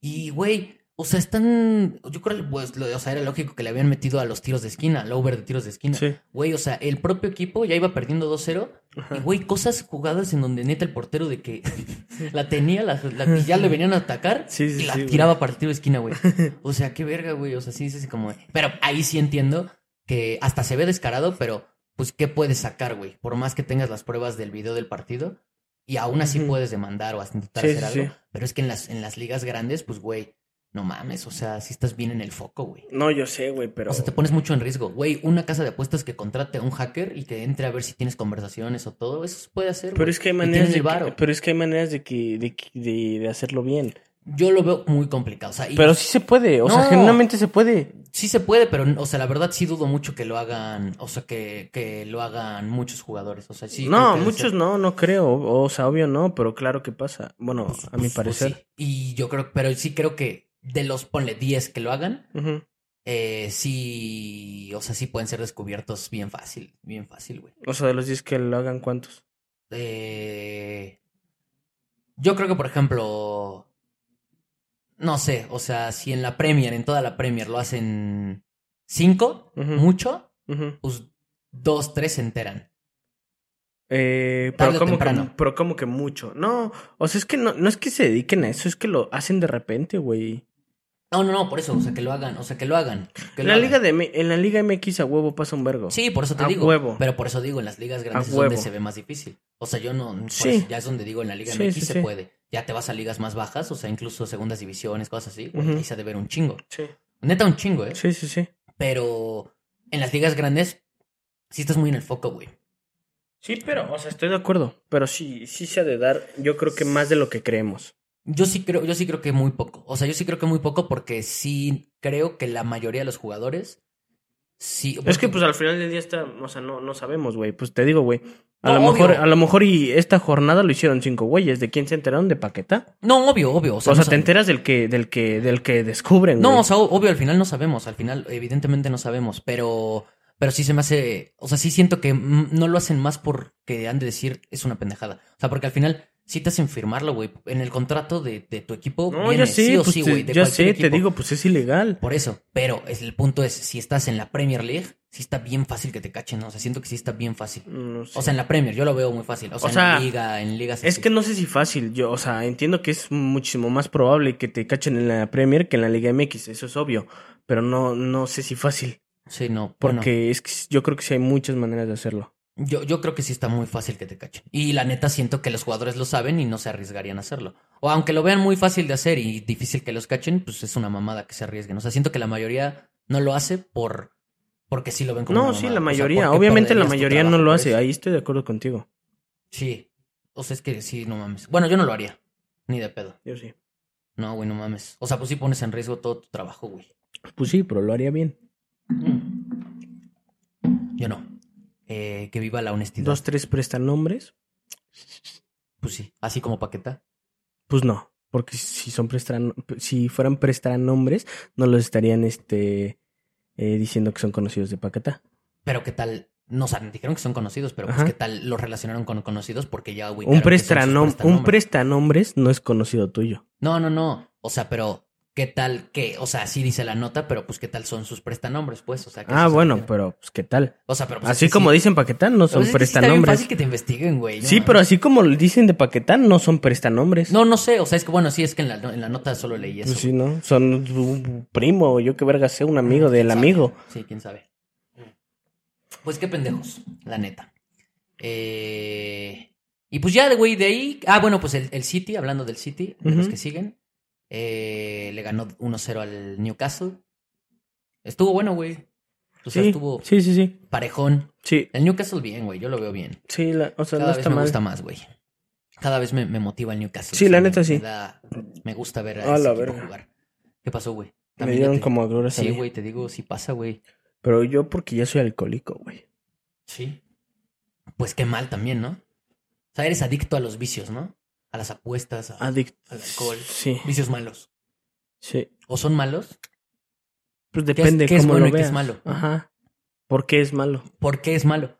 Y, güey, o sea, están. Yo creo que, pues, lo- o sea, era lógico que le habían metido a los tiros de esquina, al over de tiros de esquina. Sí. Güey, o sea, el propio equipo ya iba perdiendo 2-0. Ajá. Y, güey, cosas jugadas en donde neta el portero de que [LAUGHS] la tenía, la, ya le venían a atacar Sí, sí, y la güey. tiraba para el tiro de esquina, güey. [LAUGHS] O sea, qué verga, güey. O sea, sí, sí, sí, como. Pero ahí sí entiendo que hasta se ve descarado, pero, pues, ¿qué puedes sacar, güey? Por más que tengas las pruebas del video del partido. Y aún así puedes demandar o intentar hacer algo. Pero es que en las, en las ligas grandes, pues, güey, no mames. O sea, si estás bien en el foco, güey. No, yo sé, güey, pero. O sea, te pones mucho en riesgo. Güey, una casa de apuestas que contrate a un hacker y que entre a ver si tienes conversaciones o todo, eso se puede hacer. Pero güey. es que hay maneras de que, pero es que hay maneras de que, de, de, de hacerlo bien. Yo lo veo muy complicado. O sea, y Pero sí se puede, o sea, genuinamente se puede. sí se puede, pero, o sea, la verdad sí dudo mucho que lo hagan, o sea, que, que lo hagan muchos jugadores. O sea, sí. no, muchos no, no creo. O sea, obvio no, pero claro que pasa. Bueno, a mi pues, pues, parecer. sí. Y yo creo, pero sí creo que de los, ponle 10 que lo hagan, eh, sí, o sea, sí pueden ser descubiertos bien fácil, bien fácil, güey. O sea, de los 10 que lo hagan, ¿cuántos? Eh, yo creo que, por ejemplo, no sé, o sea, si en la Premier, en toda la Premier lo hacen cinco, Ujú. mucho, Ujú. pues dos, tres se enteran. Eh, pero como que, pero como que mucho. No, o sea, es que no, no es que se dediquen a eso, es que lo hacen de repente, güey. No, no, no, por eso, o sea, que lo hagan, o sea, que lo hagan. que lo la hagan. liga de en la liga MX a huevo pasa un vergo. Sí, por eso te A digo. huevo. Pero por eso digo, en las ligas grandes A es donde se ve más difícil. O sea, yo no, Sí. eso ya es donde digo, en la liga Sí, MX sí, se puede. Ya te vas a ligas más bajas, o sea, incluso segundas divisiones, cosas así, güey, Ujú. ahí se ha de ver un chingo. Sí, Neta, un chingo, ¿eh? sí, sí. sí. Pero en las ligas grandes sí estás muy en el foco, güey. Sí, pero, o sea, estoy de acuerdo. Pero sí, sí se ha de dar, yo creo que más de lo que creemos. Yo sí creo, yo sí creo que muy poco. O sea, yo sí creo que muy poco porque sí creo que la mayoría de los jugadores sí. Es que, pues, al final del día está, o sea, no, no sabemos, güey. Pues te digo, güey. A No, lo obvio. mejor, a lo mejor y esta jornada lo hicieron cinco güeyes. ¿De quién se enteraron? ¿De Paqueta? No, obvio, obvio. O O sea, no te enteras del que, del que, del que descubren, No, o sea, obvio, al final no sabemos. Al final, evidentemente no sabemos. Pero, pero sí se me hace. O sea, sí siento que no lo hacen más porque han de decir es una pendejada. O sea, porque al final sí te hacen firmarlo, güey. En el contrato de, de tu equipo. No, viene ya sé, sí o pues sí, te- güey. ya sé, te equipo. digo, pues es ilegal. Por eso, pero es, el punto es, si estás en la Premier League, sí está bien fácil que te cachen, ¿no? O sea, siento que sí está bien fácil. No sé. O sea, en la Premier, yo lo veo muy fácil. O sea, O sea, en la liga, en ligas Es así. que no sé si fácil, yo, o sea, entiendo que es muchísimo más probable que te cachen en la Premier que en la Liga MX, eso es obvio, pero no, no sé si fácil, Sí, no. porque Bueno, es que yo creo que sí hay muchas maneras de hacerlo. Yo, yo creo que sí está muy fácil que te cachen. Y la neta siento que los jugadores lo saben y no se arriesgarían a hacerlo. O aunque lo vean muy fácil de hacer y difícil que los cachen, pues es una mamada que se arriesguen. O sea, siento que la mayoría no lo hace por porque sí lo ven como No, una sí, mamada. la O sea, mayoría, ¿por qué obviamente la mayoría no lo hace, ahí estoy de acuerdo contigo, Sí. O sea, es que sí, no mames. Bueno, yo no lo haría. Ni de pedo. yo sí. No, güey, no mames. O sea, pues sí pones en riesgo todo tu trabajo, güey. Pues sí, pero lo haría bien. Yo no. Eh, que viva la honestidad. Dos, tres prestan nombres, Pues sí. Así como Paqueta. pues no, porque si son prestan, si fueran prestan nombres, no los estarían, este, eh, diciendo que son conocidos de Paquetá. Pero qué tal. No, o sea, dijeron que son conocidos, pero pues qué tal los relacionaron con conocidos porque ya. Un prestanom, un prestanombres no es conocido tuyo. No, no, no. O sea, pero qué tal que, o sea, sí dice la nota, pero pues qué tal son sus prestanombres, pues, o sea. que Ah, bueno, refiere. pero pues qué tal. O sea, pero pues, así es como sí. dicen Paquetán, no Pero son es bien prestanombres. fácil que te investiguen, güey. no Sí, pero así como dicen de Paquetán, no son prestanombres. No, no sé, o sea, es que bueno, sí, es que en la, en la nota solo leí eso. Pues sí, ¿no? Son un primo, yo que verga sé, un amigo del ¿Quién amigo. Sí, quién sabe. Pues qué pendejos, la neta. Eh, y pues ya, güey, de ahí. Ah, bueno, pues el, el City, hablando del City, de los que siguen, eh, le ganó 1-0 al Newcastle. Estuvo bueno, güey. O sea, Sí, estuvo sí, sí, sí. parejón. Sí, El Newcastle bien, güey, yo lo veo bien. sí, la- o sea, Cada no vez está me mal. gusta más, güey. Cada vez me, me motiva el Newcastle. Sí, o sea, la me- neta sí. Me, da- me gusta ver a, A ese la verga. jugar. ¿Qué pasó, güey? Me dieron te- como agruras Sí, güey, te digo, sí pasa, güey. Pero yo porque ya soy alcohólico, güey. Sí. Pues qué mal también, ¿no? O sea, eres adicto a los vicios, ¿no? A las apuestas, a- al alcohol. Sí, Vicios malos. sí. ¿O son malos? Pues es- depende qué es cómo bueno lo y qué es malo? Ajá. ¿Por qué es malo? ¿Por qué es malo?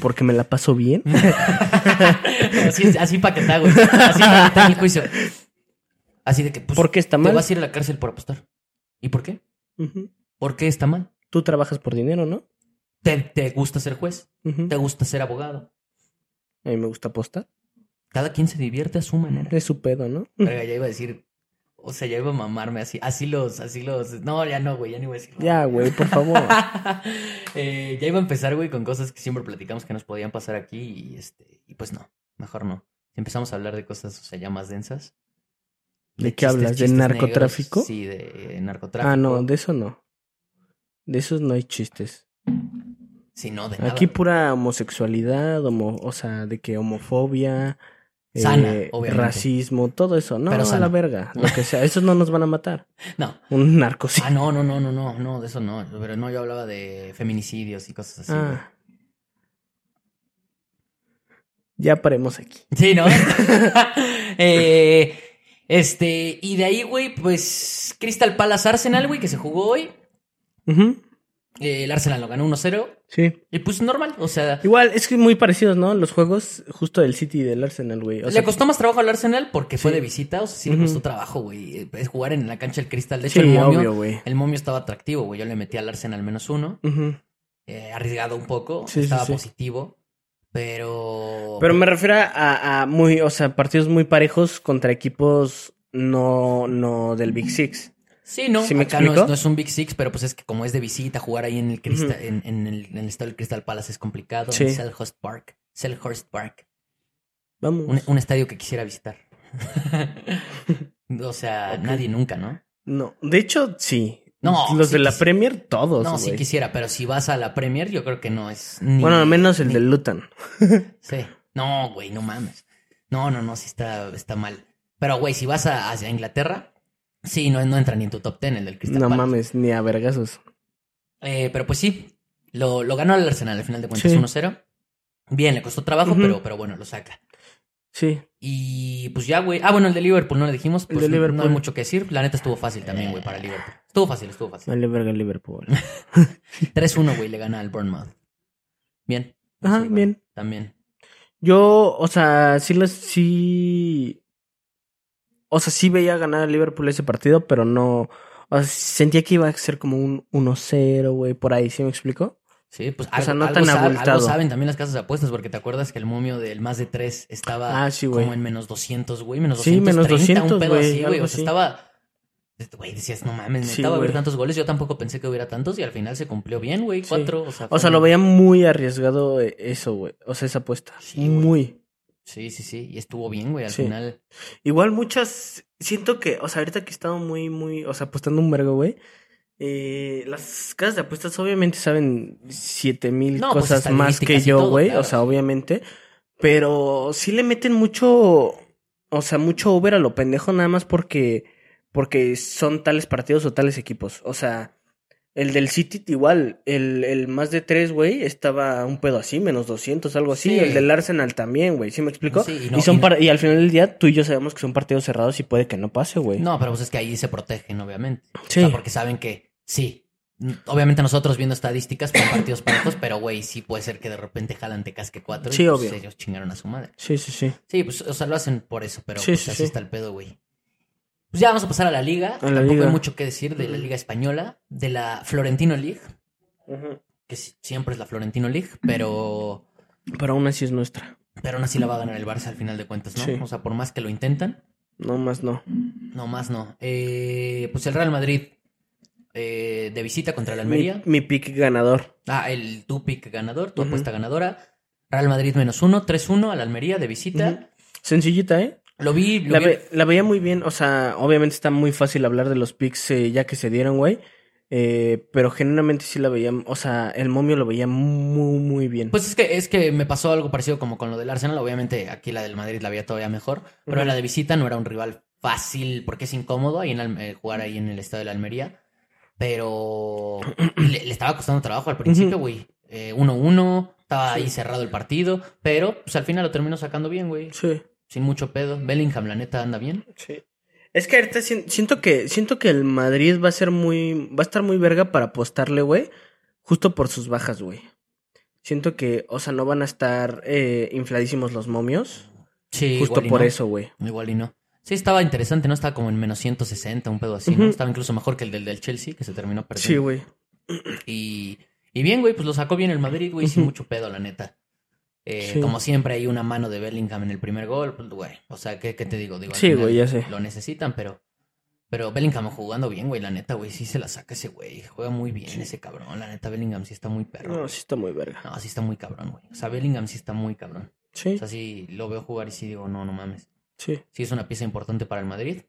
Porque me la paso bien. [LAUGHS] así, así para que te hago. Así para que te haga el juicio. Así de que, pues, ¿Por qué está te mal? vas a ir a la cárcel por apostar. ¿Y por qué? Ujú. ¿Por qué está mal? Tú trabajas por dinero, ¿no? ¿Te, te gusta ser juez? ¿Te gusta ser abogado? A mí me gusta apostar. Cada quien se divierte a su manera. Es su pedo, ¿no? Verga, ya iba a decir... O sea, ya iba a mamarme así. Así los... Así los... No, ya no, güey. Ya ni voy a decir. Ya, güey, por favor. [LAUGHS] Eh, ya iba a empezar, güey, con cosas que siempre platicamos que nos podían pasar aquí y este y pues no, mejor no. Empezamos a hablar de cosas, o sea, ya más densas. ¿De qué hablas? ¿De chistes narcotráfico? negros, sí, de narcotráfico. ah, no, de eso no. De esos no hay chistes. Sí, no, de nada. Aquí pura homosexualidad, homo, o sea, de que homofobia, Sana, eh, obviamente. racismo, todo eso. No, Pero a sana. la verga, [LAUGHS] lo que sea. Esos no nos van a matar. No. Un narco sí. Ah, no, no, no, no, no, no, de eso no. Pero no, yo hablaba de feminicidios y cosas así. Ah. Ya paremos aquí. Sí, ¿no? [LAUGHS] [LAUGHS] Eh, este, y de ahí, güey, pues Crystal Palace Arsenal, güey, que se jugó hoy. Eh, el Arsenal lo ganó 1-0. Sí. Y pues normal, o sea, Igual, es que muy parecidos, ¿no? Los juegos justo del City y del Arsenal, güey. O le sea, costó más trabajo al Arsenal porque fue de visita, o sea, sí le costó trabajo, güey. Es jugar en la cancha del cristal. De hecho, sí, el momio, obvio, güey. el momio estaba atractivo, güey. Yo le metí al Arsenal menos uno, eh, arriesgado un poco, Sí, estaba positivo, pero. Pero me refiero a, a muy, o sea, partidos muy parejos contra equipos no, no del Big Six. Sí, no, ¿Sí me acá no es, no es un Big Six, pero pues es que como es de visita, jugar ahí en el cristal, en, en el, en el del Crystal Palace es complicado. Sí. En Selhurst Park. Selhurst Park. Vamos. Un, un estadio que quisiera visitar. [LAUGHS] o sea, nadie nunca, ¿no? No, de hecho, sí. No, Los sí de la Premier, todos, No, sí güey. quisiera, pero si vas a la Premier, yo creo que no es ni. Bueno, al menos el ni- del Luton. [LAUGHS] Sí. No, güey, no mames. No, no, no, sí está, está mal. Pero, güey, si vas a, hacia Inglaterra, sí, no, no entra ni en tu top 10 el del Crystal No Palace. mames, ni a vergazos. Eh, pero pues sí, lo, lo ganó el Arsenal al final de cuentas Sí. 1-0. Bien, le costó trabajo, pero, pero bueno, lo saca. Sí. Y pues ya, güey. Ah, bueno, el de Liverpool no le dijimos. El Pues de no- No hay Liverpool. mucho que decir. La neta estuvo fácil también, güey, para Liverpool. Estuvo fácil, estuvo fácil. Vale verga el Liverpool. [LAUGHS] 3-1, güey, le gana al Bournemouth. Bien. Ajá, Sí, bien. También. Yo, o sea, sí les, sí. O sea, sí veía ganar a Liverpool ese partido, pero no. O sea, sentía que iba a ser como un 1-0, güey, por ahí, ¿sí me explico? Sí, pues O sea, algo, no algo tan sab- abultado. algo saben también las casas de apuestas, porque te acuerdas que el momio del más de 3 estaba Ah, sí, como en menos 200, güey. Menos Sí, 230, menos 200, un pedo así, güey. O sea, así. estaba... Güey, decías, no mames, Sí, necesitaba haber güey. tantos goles. Yo tampoco pensé que hubiera tantos y al final se cumplió bien, güey. Sí. Cuatro, o sea... O sea, lo veía muy arriesgado eh, eso, güey. O sea, esa apuesta. Sí, muy. Sí, sí, sí. Y estuvo bien, güey. Al Sí. final... Igual muchas. Siento que, o sea, ahorita que he estado muy, muy. O sea, apostando un vergo, güey. eh, las casas de apuestas obviamente saben siete mil No, pues, cosas más que yo, güey. claro. O sea, obviamente. Pero sí le meten mucho. O sea, mucho over a lo pendejo nada más porque. Porque son tales partidos o tales equipos. O sea. El del City igual, el, el más de tres, güey, estaba un pedo así, menos 200, algo así. Sí. El del Arsenal también, güey, ¿sí me explico? Sí, y no- y, son y no- y al final del día, tú y yo sabemos que son partidos cerrados y puede que no pase, güey. No, pero pues es que ahí se protegen, obviamente. Sí. O sea, porque saben que sí. Obviamente nosotros viendo estadísticas son partidos parejos, pero güey, sí puede ser que de repente jalan te casque cuatro Sí, y pues, obvio. ellos chingaron a su madre. Sí, sí, sí. Sí, pues, o sea, lo hacen por eso, pero Sí, pues sí, así sí. está el pedo, güey. Pues ya vamos a pasar a la liga. A la Tampoco liga. hay mucho que decir de la liga española, de la Florentino League, que si- siempre es la Florentino League, pero, Pero aún así es nuestra. pero aún así la va a ganar el Barça al final de cuentas, ¿no? Sí. O sea, por más que lo intentan, No más no. no más no. Eh, pues el Real Madrid eh, de visita contra el Almería. mi pick ganador. Ah, el tu pick ganador, tu apuesta ganadora. Real Madrid menos uno, 3-1 al Almería de visita. Sencillita, ¿eh? Lo vi, lo La, vi- ve- la veía muy bien. O sea, obviamente está muy fácil hablar de los picks eh, ya que se dieron, güey. Eh, pero genuinamente sí la veía. O sea, el momio lo veía muy, muy bien. Pues es que, es que me pasó algo parecido como con lo del Arsenal. Obviamente aquí la del Madrid la veía todavía mejor. Pero la de visita no era un rival fácil porque es incómodo ahí en Alme- eh, jugar ahí en el estadio de la Almería. Pero [CLEARS THROAT] le, le estaba costando trabajo al principio, güey. Eh, 1-1, estaba Sí. ahí cerrado el partido. Pero pues al final lo terminó sacando bien, güey. Sí. Sin mucho pedo. Bellingham, la neta, anda bien. Sí. Es que ahorita sien- siento que siento que el Madrid va a ser muy va a estar muy verga para apostarle, güey, justo por sus bajas, güey. Siento que, o sea, no van a estar eh, infladísimos los momios, Sí, justo igual y por no. eso, güey. Igual y no. Sí, estaba interesante, ¿no? Estaba como en menos 160, un pedo así, ¿no? Estaba incluso mejor que el del, del Chelsea, que se terminó perdiendo. Sí, güey. Y, y bien, güey, pues lo sacó bien el Madrid, güey, sin mucho pedo, la neta. Eh, Sí. Como siempre, hay una mano de Bellingham en el primer gol, pues, güey. O sea, ¿qué, qué te digo? digo Sí, güey, ya sé. Lo necesitan, pero. Pero Bellingham jugando bien, güey, la neta, güey, sí se la saca ese güey. Juega muy bien ese cabrón. La neta, Bellingham sí está muy perro. No, sí está muy verga. No, sí está muy cabrón, güey. O sea, Bellingham sí está muy cabrón. Sí, O sea, sí lo veo jugar y sí digo, no, no mames. sí. Sí es una pieza importante para el Madrid.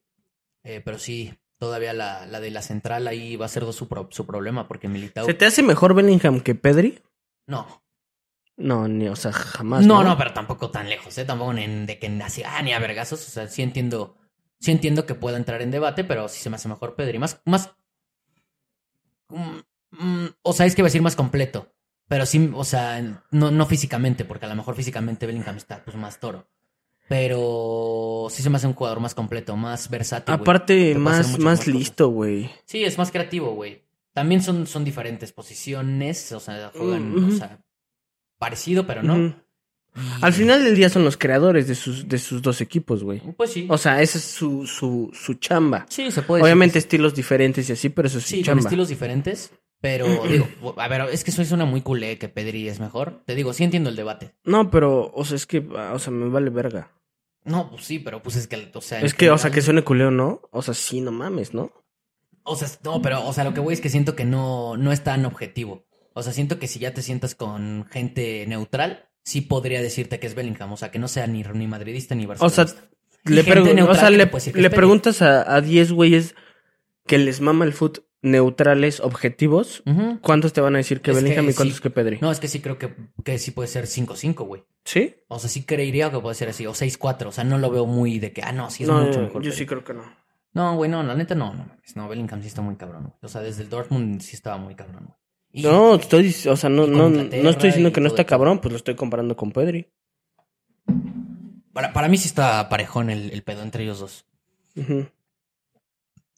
Eh, pero sí, todavía la, la de la central ahí va a ser su, pro- su problema, porque Militao. ¿Se te hace mejor Bellingham que Pedri? No. No, ni, o sea, jamás. No, No, no, pero tampoco tan lejos, ¿eh? Tampoco en- de que nací, ah, ni a vergazos. O sea, sí entiendo, sí entiendo que pueda entrar en debate, pero sí se me hace mejor Pedri. Más, más. mm, mm, o sea, es que iba a decir más completo. Pero sí, o sea, no, no físicamente, porque a lo mejor físicamente Bellingham está pues más toro. Pero sí se me hace un jugador más completo, más versátil. Aparte, más, más listo, güey. Sí, es más creativo, güey. También son, son diferentes posiciones, o sea, juegan, Mm, o sea, parecido, pero no. Y- Al final del día son los creadores de sus, de sus dos equipos, güey. Pues sí. O sea, esa es su, su, su chamba. sí, se puede decir Obviamente estilos diferentes y así, pero eso es sí, su estilos diferentes. Pero [CLEARS THROAT] digo, a ver, es que eso suena muy culé que Pedri es mejor. Te digo, sí entiendo el debate. No, pero, o sea, es que, o sea, me vale verga. No, pues sí, pero pues es que, o sea. Es que, o sea, que suene culeo, ¿no? O sea, sí, no mames, ¿no? O sea, no, pero, o sea, lo que voy es que siento que no, no es tan objetivo. O sea, siento que si ya te sientas con gente neutral, sí podría decirte que es Bellingham. O sea, que no sea ni, ni madridista ni O barcelonista. sea, Y le, gente pregu- o sea, que le, que le preguntas a a 10 güeyes que les mama el foot neutrales objetivos. Ujú. ¿Cuántos te van a decir que Es que Bellingham y sí. cuántos que Pedri? No, es que sí creo que, que sí puede ser 5-5, güey. ¿Sí? O sea, sí creería que puede ser así. O 6-4. O sea, no lo veo muy de que, ah, no, sí es no, mucho mejor. yo Pedri. sí creo que no. No, güey, no, la neta no, no. No, Bellingham sí está muy cabrón, güey. O sea, desde el Dortmund sí estaba muy cabrón, güey. No, estoy, o sea, no, no, no estoy diciendo que no está cabrón, pues lo estoy comparando con Pedri. Para, para mí sí está parejón el, el pedo entre ellos dos.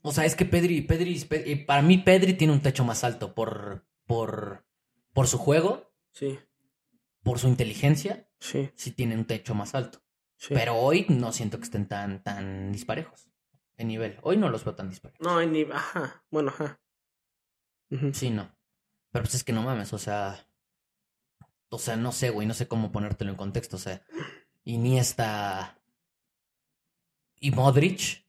O sea, es que Pedri, Pedri, Pedri- para mí Pedri tiene un techo más alto por, por, por su juego, Sí, por su inteligencia, sí, sí tiene un techo más alto. sí. Pero hoy no siento que estén tan, tan disparejos en nivel. Hoy no los veo tan disparejos. No, ni, ajá, bueno, ajá. Sí, no. Pero pues es que no mames, o sea. O sea, no sé, güey, no sé cómo ponértelo en contexto. O sea, Iniesta y Modric.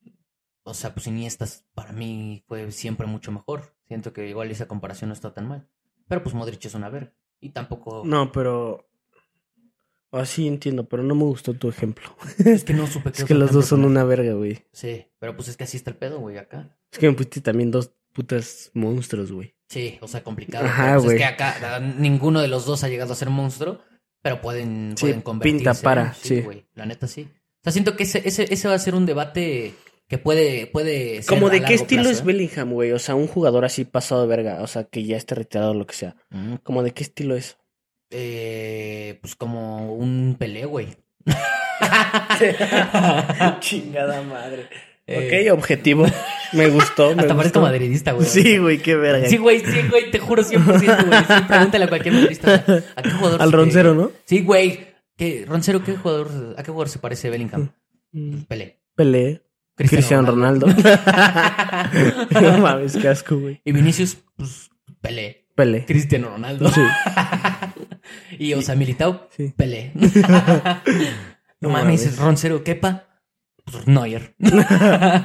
O sea, pues Iniesta para mí fue siempre mucho mejor. Siento que igual esa comparación no está tan mal. Pero pues Modric es una verga. Y tampoco. No, pero. Así entiendo, pero no me gustó tu ejemplo. [LAUGHS] Es que no supe qué Es que los dos son una verga, güey. Sí, pero pues es que así está el pedo, güey, acá. Es que me pusiste también dos putas monstruos, güey. Sí, o sea, complicado. Ajá, pues, güey. es que acá ninguno de los dos ha llegado a ser monstruo, pero pueden, Sí, pueden convertirse. pinta para, sí. güey, la neta sí. O sea, siento que ese, ese, ese va a ser un debate que puede, puede ser Como de qué estilo plazo, es ¿eh? Bellingham, güey. O sea, un jugador así pasado de verga. O sea, que ya esté retirado o lo que sea. Mm, Como de qué estilo es. eh, pues como un Pelé, güey. [LAUGHS] [LAUGHS] Chingada madre. Eh, Ok, objetivo. Me gustó. [LAUGHS] Me Hasta parezco madridista, güey. Sí, güey, qué verga. Sí, güey, sí, güey, te juro 100%, güey. Sí, pregúntale a cualquier madridista. o sea, ¿A qué jugador Al se- roncero, ¿no? Sí, güey. ¿Qué, Roncero, ¿qué jugador, ¿a qué jugador se parece Bellingham? Mm. Pelé. Pelé. Cristiano Ronaldo. [LAUGHS] [LAUGHS] no mames, qué asco, güey. Y Vinicius, pues, Pelé. Pele. Cristiano Ronaldo. Sí. y, o sea, Militao, Sí. Pelé. no No mames, mames. Roncero, Kepa, Neuer.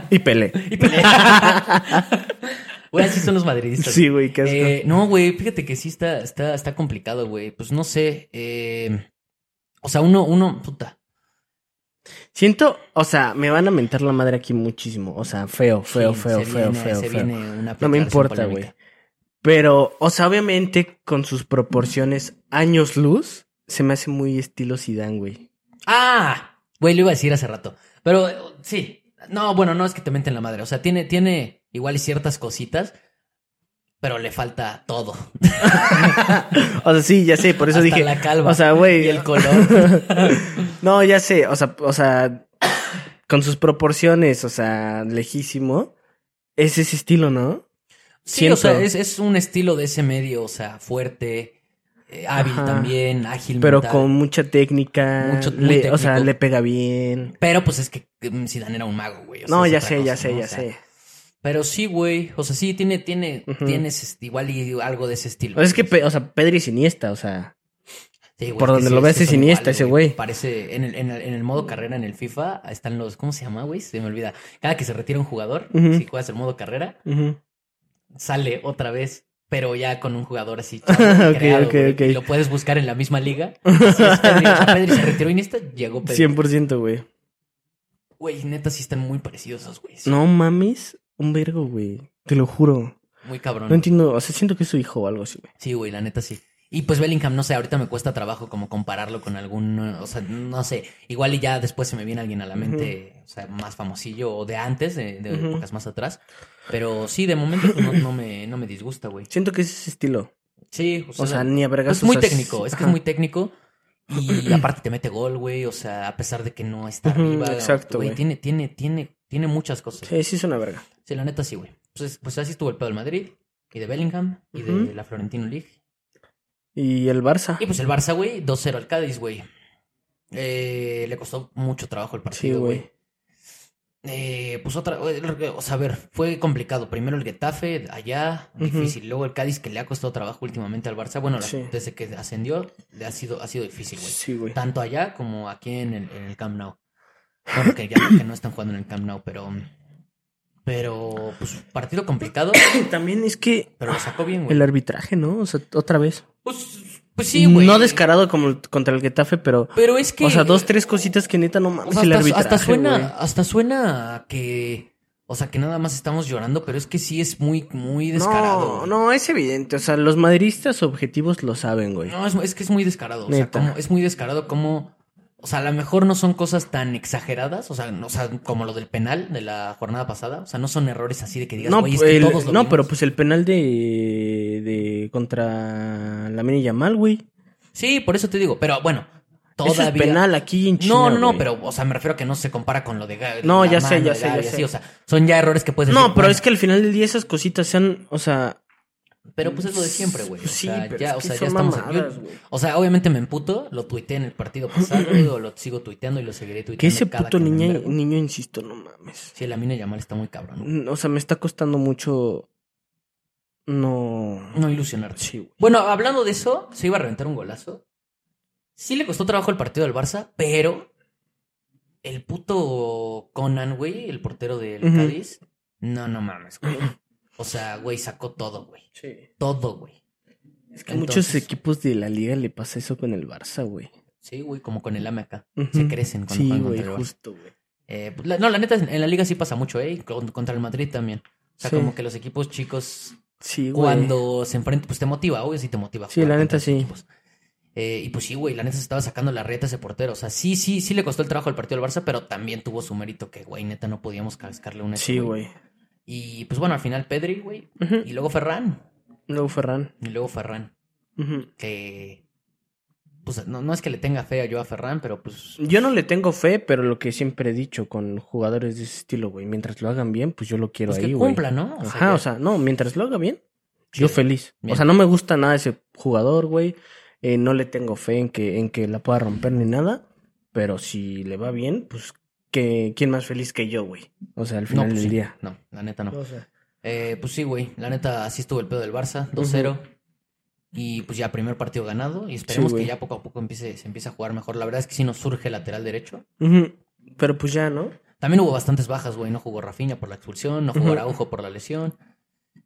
Y [LAUGHS] Pele. y Pelé. [LAUGHS] [LAUGHS] Güey, así son los madridistas. Sí, güey, qué asco. Eh, no, güey, fíjate que sí está, está, está complicado, güey. Pues no sé. eh, o sea, uno, uno, puta. Siento, o sea, me van a mentar la madre aquí muchísimo. O sea, feo, feo, Sí, feo, se feo, viene- feo, se feo. viene una No me importa, güey. Pero, o sea, obviamente, con sus proporciones años luz, se me hace muy estilo Zidane, güey. Ah, güey, lo iba a decir hace rato. Pero eh, sí. No, bueno, no es que te menten la madre. O sea, tiene, tiene igual y ciertas cositas, pero le falta todo. [LAUGHS] O sea, sí, ya sé, por eso Hasta dije. la calva. O sea, güey. Y el color. [LAUGHS] no, ya sé, o sea, o sea, con sus proporciones, o sea, lejísimo. Es ese estilo, ¿no? Sí, o sea, es, es un estilo de ese medio, o sea, fuerte, hábil Ajá. también, ágil. Pero mental. con mucha técnica. Mucho- muy le- o sea, le pega bien. Pero pues es que Zidane era un mago, güey. o sea, No, ya sé, ya sé, ¿no? ya O sea, sé. Pero sí, güey. O sea, sí, tiene, tiene, Ujú. tienes este, igual y algo de ese estilo. Sea, es que, o sea, Pedri es Iniesta, o sea. Sí, güey, por donde sí, lo veas sí es son Iniesta iguales, ese güey. Parece, en el, en, el, en el modo carrera en el FIFA están los, ¿cómo se llama, güey? Se me olvida. Cada que se retira un jugador, si juegas el modo carrera, sale otra vez, pero ya con un jugador así. [LAUGHS] chavo, Ok, creado. Y lo puedes buscar en la misma liga. Pedri. O sea, Pedri se retiró Iniesta, llegó Pedri. 100%, güey. Güey, neta, sí están muy parecidos esos güeyes. No mames, un vergo, güey. Te lo juro. Muy cabrón. No entiendo, o sea, siento que es su hijo o algo así, güey. Sí, güey, la neta sí. Y pues Bellingham, no sé, ahorita me cuesta trabajo como compararlo con algún, o sea, no sé, igual y ya después se me viene alguien a la mente, o sea, más famosillo o de antes, de, épocas más atrás. Pero sí, de momento pues, no, no me, no me disgusta, güey. Siento que es ese estilo. Sí, O sea, ni a vergas. es muy o sea, técnico, es que es muy técnico. Y [CLEARS THROAT] aparte te mete gol, güey, o sea, a pesar de que no está arriba. exacto, güey. Tiene, tiene, tiene, tiene muchas cosas. Sí, sí es una verga. Sí, la neta sí, güey. Pues, pues así estuvo el pedo del Madrid, y de Bellingham, y de la Florentino League. Y el Barça. Y pues el Barça, güey, 2-0 al Cádiz, güey. Eh, le costó mucho trabajo el Sí, partido, güey. güey. Eh, pues otra, o sea, a ver, fue complicado. Primero el Getafe, allá, difícil. Luego el Cádiz, que le ha costado trabajo últimamente al Barça. Bueno, la- Sí. desde que ascendió, le ha sido, ha sido difícil, güey. Sí, güey. Tanto allá como aquí en el, en el Camp Nou. Bueno, que ya que no están jugando en el Camp Nou, pero. Pero, pues, partido complicado, [COUGHS] También es que pero lo sacó bien, güey. el arbitraje, ¿no? O sea, otra vez. Pues, pues sí, güey. No descarado como el- contra el Getafe, pero. Pero es que. O sea, dos, tres cositas que neta no O mames sea, el hasta, arbitraje. hasta suena, güey. hasta suena a que, o sea, que nada más estamos llorando, pero es que sí es muy, muy descarado. No, güey. no, es evidente. O sea, los madridistas objetivos lo saben, güey. No, es, es que es muy descarado. O sea, Neta. como- es muy descarado como, o sea, a lo mejor no son cosas tan exageradas, o sea, no- o sea, como lo del penal de la jornada pasada, o sea, no son errores así de que digas, No, es que el- todos lo no vimos". pero pues el penal de, de contra la Mini Yamal, güey. Sí, por eso te digo, pero bueno, Eso es todavía... penal aquí en China. no, no, no, güey. pero, o sea, me refiero a que no se compara con lo de Ga- No, la ya sé, mano ya de sé, ya así, sé. O sea, son ya errores que puedes decir. No, pero bueno, es que al final del día esas cositas sean, o sea, Pero pues es lo de siempre, güey. O Sí, sea, pero ya, es o sea, son ya estamos mamadas. O sea, obviamente me emputo, lo tuiteé en el partido pasado, güey, [CLEARS THROAT] o lo sigo tuiteando y lo seguiré tuiteando. que ese cada puto me niño, insisto, no mames. Sí, la mina Yamal está muy cabrón. ¿no? O sea, me está costando mucho no... No ilusionarte. Sí, güey. Bueno, hablando de eso, se iba a reventar un golazo. Sí le costó trabajo el partido del Barça, pero el puto Conan, güey, el portero del. Cádiz, no, no mames, güey. [CLEARS THROAT] O sea, güey, sacó todo, güey. Sí. Todo, güey. Es que a muchos Entonces- equipos de la liga le pasa eso con el Barça, güey. Sí, güey, como con el AMK. Ujú. Se crecen cuando Sí, güey, justo, güey. Eh, pues, la- no, la neta, en la liga sí pasa mucho, ¿eh? Con- Contra el Madrid también. O sea, Sí. como que los equipos chicos, Sí, güey. cuando se enfrentan, pues te motiva, obvio sí te motiva. Sí, la neta, sí. Eh, y pues sí, güey, la neta se estaba sacando la reta ese portero. O sea, sí, sí, sí le costó el trabajo al partido del Barça, pero también tuvo su mérito que, güey, neta no podíamos cascarle una. Sí, güey. Y pues bueno, al final Pedri, güey. Y luego Ferran. Luego Ferran. Y luego Ferran. Que. Pues no, no es que le tenga fe a yo a Ferran, pero pues. Yo no le tengo fe, pero lo que siempre he dicho con jugadores de ese estilo, güey, mientras lo hagan bien, pues yo lo quiero Pues ahí, que güey. cumpla, ¿no? O sea, Ajá, ya- o sea, no, mientras lo haga bien, yo Sí. feliz. Bien. O sea, no me gusta nada ese jugador, güey. Eh, no le tengo fe en que, en que la pueda romper ni nada. Pero si le va bien, pues que quién más feliz que yo, güey. O sea, al final no, pues del sí. día. No, la neta no. O sea, Eh, pues sí, güey. La neta, así estuvo el pedo del Barça, 2-0. Y pues ya primer partido ganado. Y esperemos Sí, que ya poco a poco empiece, se empiece a jugar mejor. La verdad es que sí nos surge lateral derecho. Pero pues ya, ¿no? También hubo bastantes bajas, güey. No jugó Rafinha por la expulsión, no jugó Ujú. Araujo por la lesión.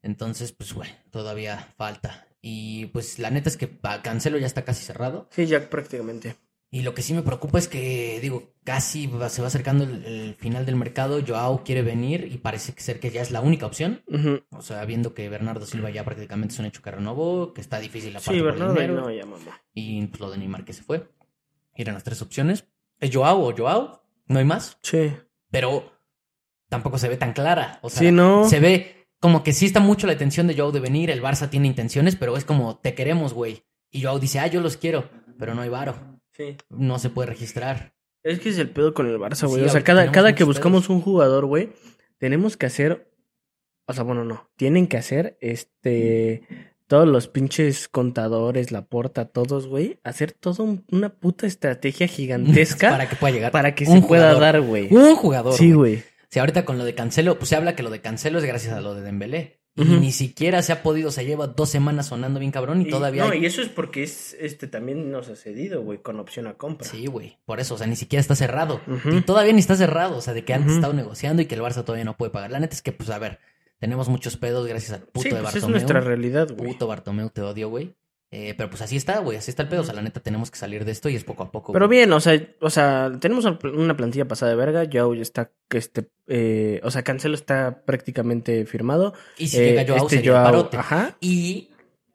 Entonces, pues, güey, todavía falta. Y pues la neta es que Cancelo ya está casi cerrado. Sí, ya prácticamente. Y lo que sí me preocupa es que, digo, casi va- se va acercando el, el final del mercado. Joao quiere venir y parece que ser que ya es la única opción. O sea, viendo que Bernardo Silva ya prácticamente es un hecho que renovó, que está difícil la parte Sí, por el Bernardo dinero, no, ya mamá. y pues lo de Neymar que se fue. Eran las tres opciones. ¿Es Joao o Joao? No hay más. Sí. Pero tampoco se ve tan clara. O sea, Sí, no. se ve como que sí está mucho la intención de Joao de venir. El Barça tiene intenciones, pero es como, te queremos, güey. Y Joao dice, ah, yo los quiero, pero no hay varo. Sí. No se puede registrar. Es que es el pedo con el Barça, güey. Sí, o sea, cada, cada que buscamos un jugador, güey, tenemos que hacer. O sea, bueno, no. Tienen que hacer este. Todos los pinches contadores, la porta, todos, güey. Hacer toda un- una puta estrategia [LAUGHS] gigantesca para que pueda llegar. para que un se pueda dar, güey. Un jugador. Sí, güey. güey. Sí, ahorita con lo de Cancelo, pues se habla que lo de Cancelo es gracias a lo de Dembélé. Y ni siquiera se ha podido, se lleva dos semanas sonando bien cabrón y, todavía No, hay- y eso es porque es este también nos ha cedido, güey, con opción a compra. Sí, güey. Por eso, o sea, ni siquiera está cerrado. Y todavía ni está cerrado. O sea, de que antes Ujú. estaba negociando y que el Barça todavía no puede pagar. La neta es que, pues, a ver, tenemos muchos pedos gracias al puto Sí, de pues es Bartomeu. nuestra realidad, güey. Puto Bartomeu, te odio, güey. Eh, pero pues así está, güey. Así está el pedo. O sea, la neta tenemos que salir de esto y es poco a poco. Pero bien, o sea, o sea, tenemos una plantilla pasada de verga, ya hoy está, que este, eh, o sea, Cancelo está prácticamente firmado. Y si Eh, llega Joao, este sería Joao, parote. ajá. Y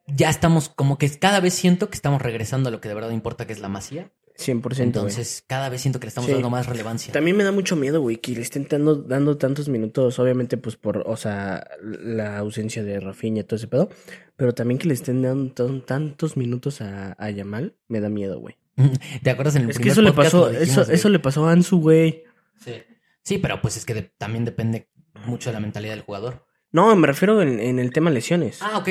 ya estamos, como que cada vez siento que estamos regresando a lo que de verdad importa, que es la masía. 100%. güey. Entonces, cada vez siento que le estamos Sí. dando más relevancia. También me da mucho miedo, güey, que le estén dando, dando tantos minutos, obviamente, pues por, o sea, la ausencia de Rafinha y todo ese pedo, pero también que le estén dando tan- tantos minutos a, a Yamal, me da miedo, güey. [LAUGHS] ¿Te acuerdas en el Es que primer eso le podcast pasó, lo dijimos, eso, eso le pasó a Ansu, güey. Sí. Sí, pero pues es que de- también depende mucho de la mentalidad del jugador. No, me refiero en, en el tema lesiones. Ah, ok.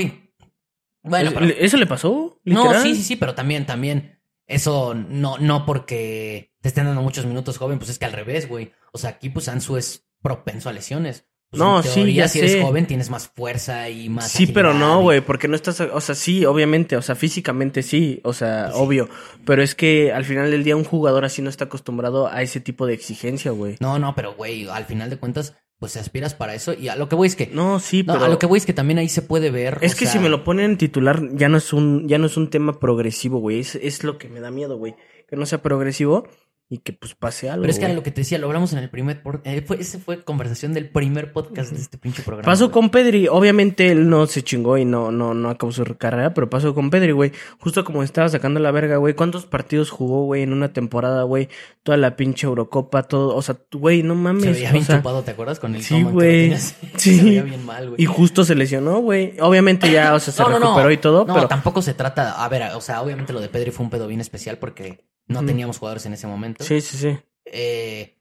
Bueno, ¿Es- pero... ¿Eso le pasó? No, sí, sí, sí, pero también, también. Eso no, no porque te estén dando muchos minutos joven, pues es que al revés, güey. O sea, aquí pues Ansu es propenso a lesiones. Pues, No, en sí, ya si eres sé. joven, tienes más fuerza y más. Sí, pero no, güey, porque no estás, o sea, sí, obviamente, o sea, físicamente sí, o sea, sí. obvio, pero es que al final del día un jugador así no está acostumbrado a ese tipo de exigencia, güey. No, no, pero güey, al final de cuentas, pues aspiras para eso. Y a lo que voy es que. No, sí, No, pero a lo que voy es que también ahí se puede ver. es o que sea, si me lo ponen titular ya no es un, ya no es un tema progresivo, güey, es, es lo que me da miedo, güey, que no sea progresivo y que pues pase algo. Pero es que era lo que te decía, lo hablamos en el primer. eh, fue, ese fue conversación del primer podcast de este pinche programa. Pasó güey. con Pedri, obviamente él no se chingó y no, no, no acabó su carrera, pero pasó con Pedri, güey. Justo como estaba sacando la verga, güey. ¿Cuántos partidos jugó, güey, en una temporada, güey? Toda la pinche Eurocopa, todo. O sea, güey, no mames. Se veía o bien sea, chupado, ¿te acuerdas? Con el sí, güey. [LAUGHS] Sí. Se veía bien mal, güey. Y justo se lesionó, güey. Obviamente ya, o sea, se No, no, no. recuperó y todo, No, pero. tampoco se trata. A ver, o sea, obviamente lo de Pedri fue un pedo bien especial porque no teníamos jugadores en ese momento. Sí, sí, sí. Eh,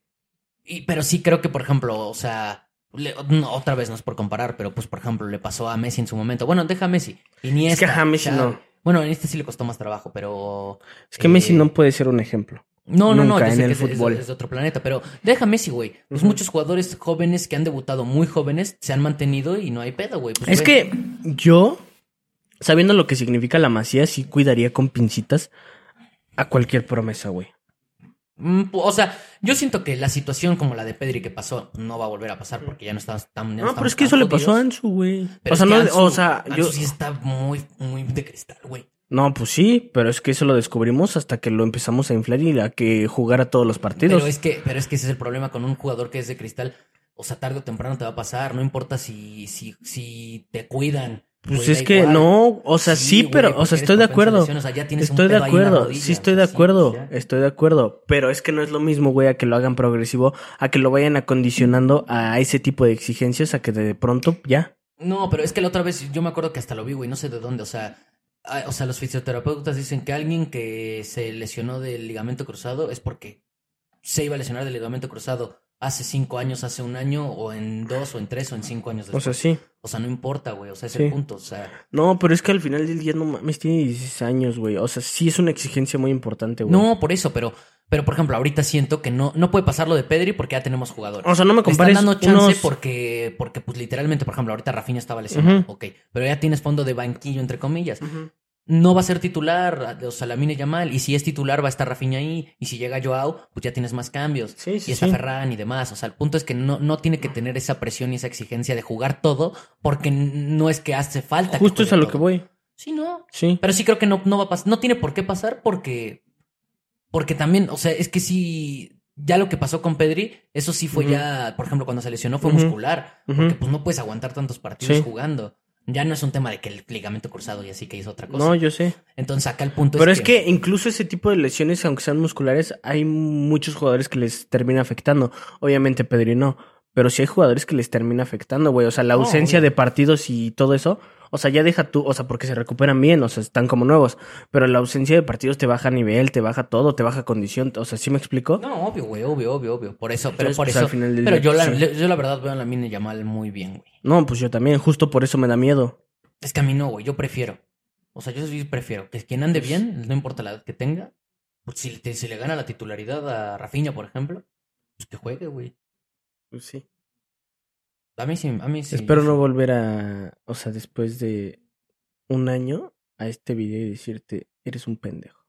y, pero sí creo que, por ejemplo, o sea, le- no, otra vez no es por comparar, pero pues, por ejemplo, le pasó a Messi en su momento. Bueno, deja a Messi. Iniesta, Es que a Messi no. Bueno, en este sí le costó más trabajo, pero. Es que eh, Messi no puede ser un ejemplo. No, no, no, Nunca en el es- es, fútbol. es de otro planeta, pero deja Messi, güey. Pues muchos jugadores jóvenes que han debutado muy jóvenes se han mantenido y no hay pedo, güey. Pues, Es güey, que yo, sabiendo lo que significa la masía, sí cuidaría con pincitas a cualquier promesa, güey. mm, O sea, yo siento que la situación como la de Pedri que pasó no va a volver a pasar porque ya no estamos tan. ya No, pero estamos es que eso le pasó a. Ansu, güey. O sea, es que no, Ansu- o sea, yo. Ansu sí está muy, muy de cristal, güey. No, pues sí, pero es que eso lo descubrimos hasta que lo empezamos a inflar y a que jugara todos los partidos. Pero es que, pero es que ese es el problema con un jugador que es de cristal. O sea, tarde o temprano te va a pasar. No importa si, si, si te cuidan. Pues güey, es que igual. no, o sea, sí, güey, pero, o sea, estoy de acuerdo. o sea, ya Estoy de acuerdo, rodilla, sí estoy de sí, acuerdo, estoy de acuerdo, pero es que no es lo mismo, güey, a que lo hagan progresivo, a que lo vayan acondicionando a ese tipo de exigencias, a que de pronto ya. No, pero es que la otra vez yo me acuerdo que hasta lo vi, güey, no sé de dónde, o sea, o sea, los fisioterapeutas dicen que alguien que se lesionó del ligamento cruzado es porque se iba a lesionar del ligamento cruzado hace cinco años, hace un año, o en dos, o en tres, o en cinco años O después. sea, sí. O sea, no importa, güey, o sea, es Sí. el punto, o sea, No, pero es que al final del día no mames, tiene 16 años, güey. O sea, sí es una exigencia muy importante, güey. no por eso, pero Pero, por ejemplo, ahorita siento que no, no puede pasar lo de Pedri porque ya tenemos jugadores. O sea, no me Te están compares dando chance unos- porque, porque, pues, literalmente, por ejemplo, ahorita Rafinha estaba lesionado, Ujú. ok. Pero ya tienes fondo de banquillo, entre comillas. No va a ser titular, o sea, Lamine Yamal. Y si es titular, va a estar Rafinha ahí. Y si llega Joao, pues ya tienes más cambios. Sí, sí, y está sí. Ferran y demás. O sea, el punto es que no, no tiene que tener esa presión y esa exigencia de jugar todo porque no es que hace falta. que Justo es a lo que voy. Sí, no. Sí. Pero sí creo que no, no va a pasar. No tiene por qué pasar porque. Porque también, o sea, es que sí. Ya lo que pasó con Pedri, eso sí fue ya, por ejemplo, cuando se lesionó fue muscular. Porque pues no puedes aguantar tantos partidos jugando. Ya no es un tema de que el ligamento cruzado y así que hizo otra cosa. No, yo sé. Entonces acá el punto Pero es es que incluso ese tipo de lesiones, aunque sean musculares, hay muchos jugadores que les termina afectando. Obviamente Pedri no. Pero sí hay jugadores que les termina afectando, güey. O sea, la ausencia de partidos y todo eso. O sea, ya deja tú, o sea, porque se recuperan bien, o sea, están como nuevos. Pero la ausencia de partidos te baja nivel, te baja todo, te baja condición. O sea, ¿sí me explico? No, obvio, güey, obvio, obvio, obvio. Por eso, pero Entonces, por pues, eso. al final del pero día, yo la, sí. yo la verdad veo a la mina Yamal muy bien, güey. No, pues yo también, justo por eso me da miedo. Es que a mí no, güey, yo prefiero. O sea, yo sí prefiero que quien ande bien, no importa la edad que tenga, pues si, te- si le gana la titularidad a Rafinha, por ejemplo, pues que juegue, güey. Pues sí. A mí sí, a mí sí. Espero no volver a, o sea, después de un año a este video y decirte, eres un pendejo.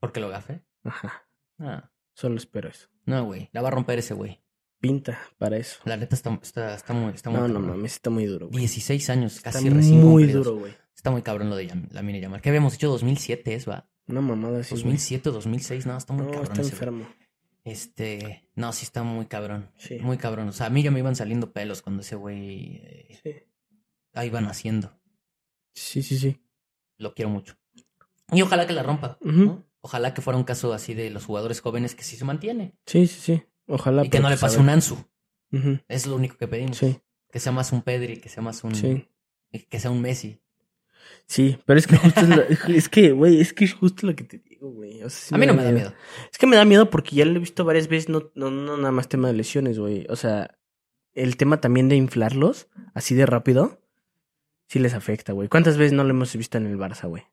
¿Porque lo gafe? Ajá. Ah, Solo espero eso. no, güey, la va a romper ese güey. Pinta para eso. La neta está, está, está muy, está muy No, no mames, está muy duro, güey. 16 años, Está casi recién muy cumplidos. duro, güey. Está muy cabrón lo de Yam- la mina Yamal. ¿Qué habíamos dicho? 2007 es, va. Una mamada así. güey. 2007, 2006, no, está muy No, cabrón. está ese güey. Este, no, sí está muy cabrón. Sí. Muy cabrón. O sea, a mí ya me iban saliendo pelos cuando ese güey eh, Sí. ahí iban haciendo. Sí, sí, sí. Lo quiero mucho. Y ojalá que la rompa. ¿no? Ojalá que fuera un caso así de los jugadores jóvenes que sí se mantiene. Sí, sí, sí. Ojalá. y que no le pues, pase un Ansu. Ujú. Es lo único que pedimos. Sí, Que sea más un Pedri, que sea más un. sí. Que sea un Messi. Sí, pero es que justo es, lo- [LAUGHS] es que, güey, es que es justo lo que te digo, güey. O sea, sí a mí no me da miedo. Es que me da miedo porque ya lo he visto varias veces, no, no, no nada más tema de lesiones, güey. O sea, el tema también de inflarlos así de rápido, sí les afecta, güey. ¿Cuántas veces no lo hemos visto en el Barça, güey?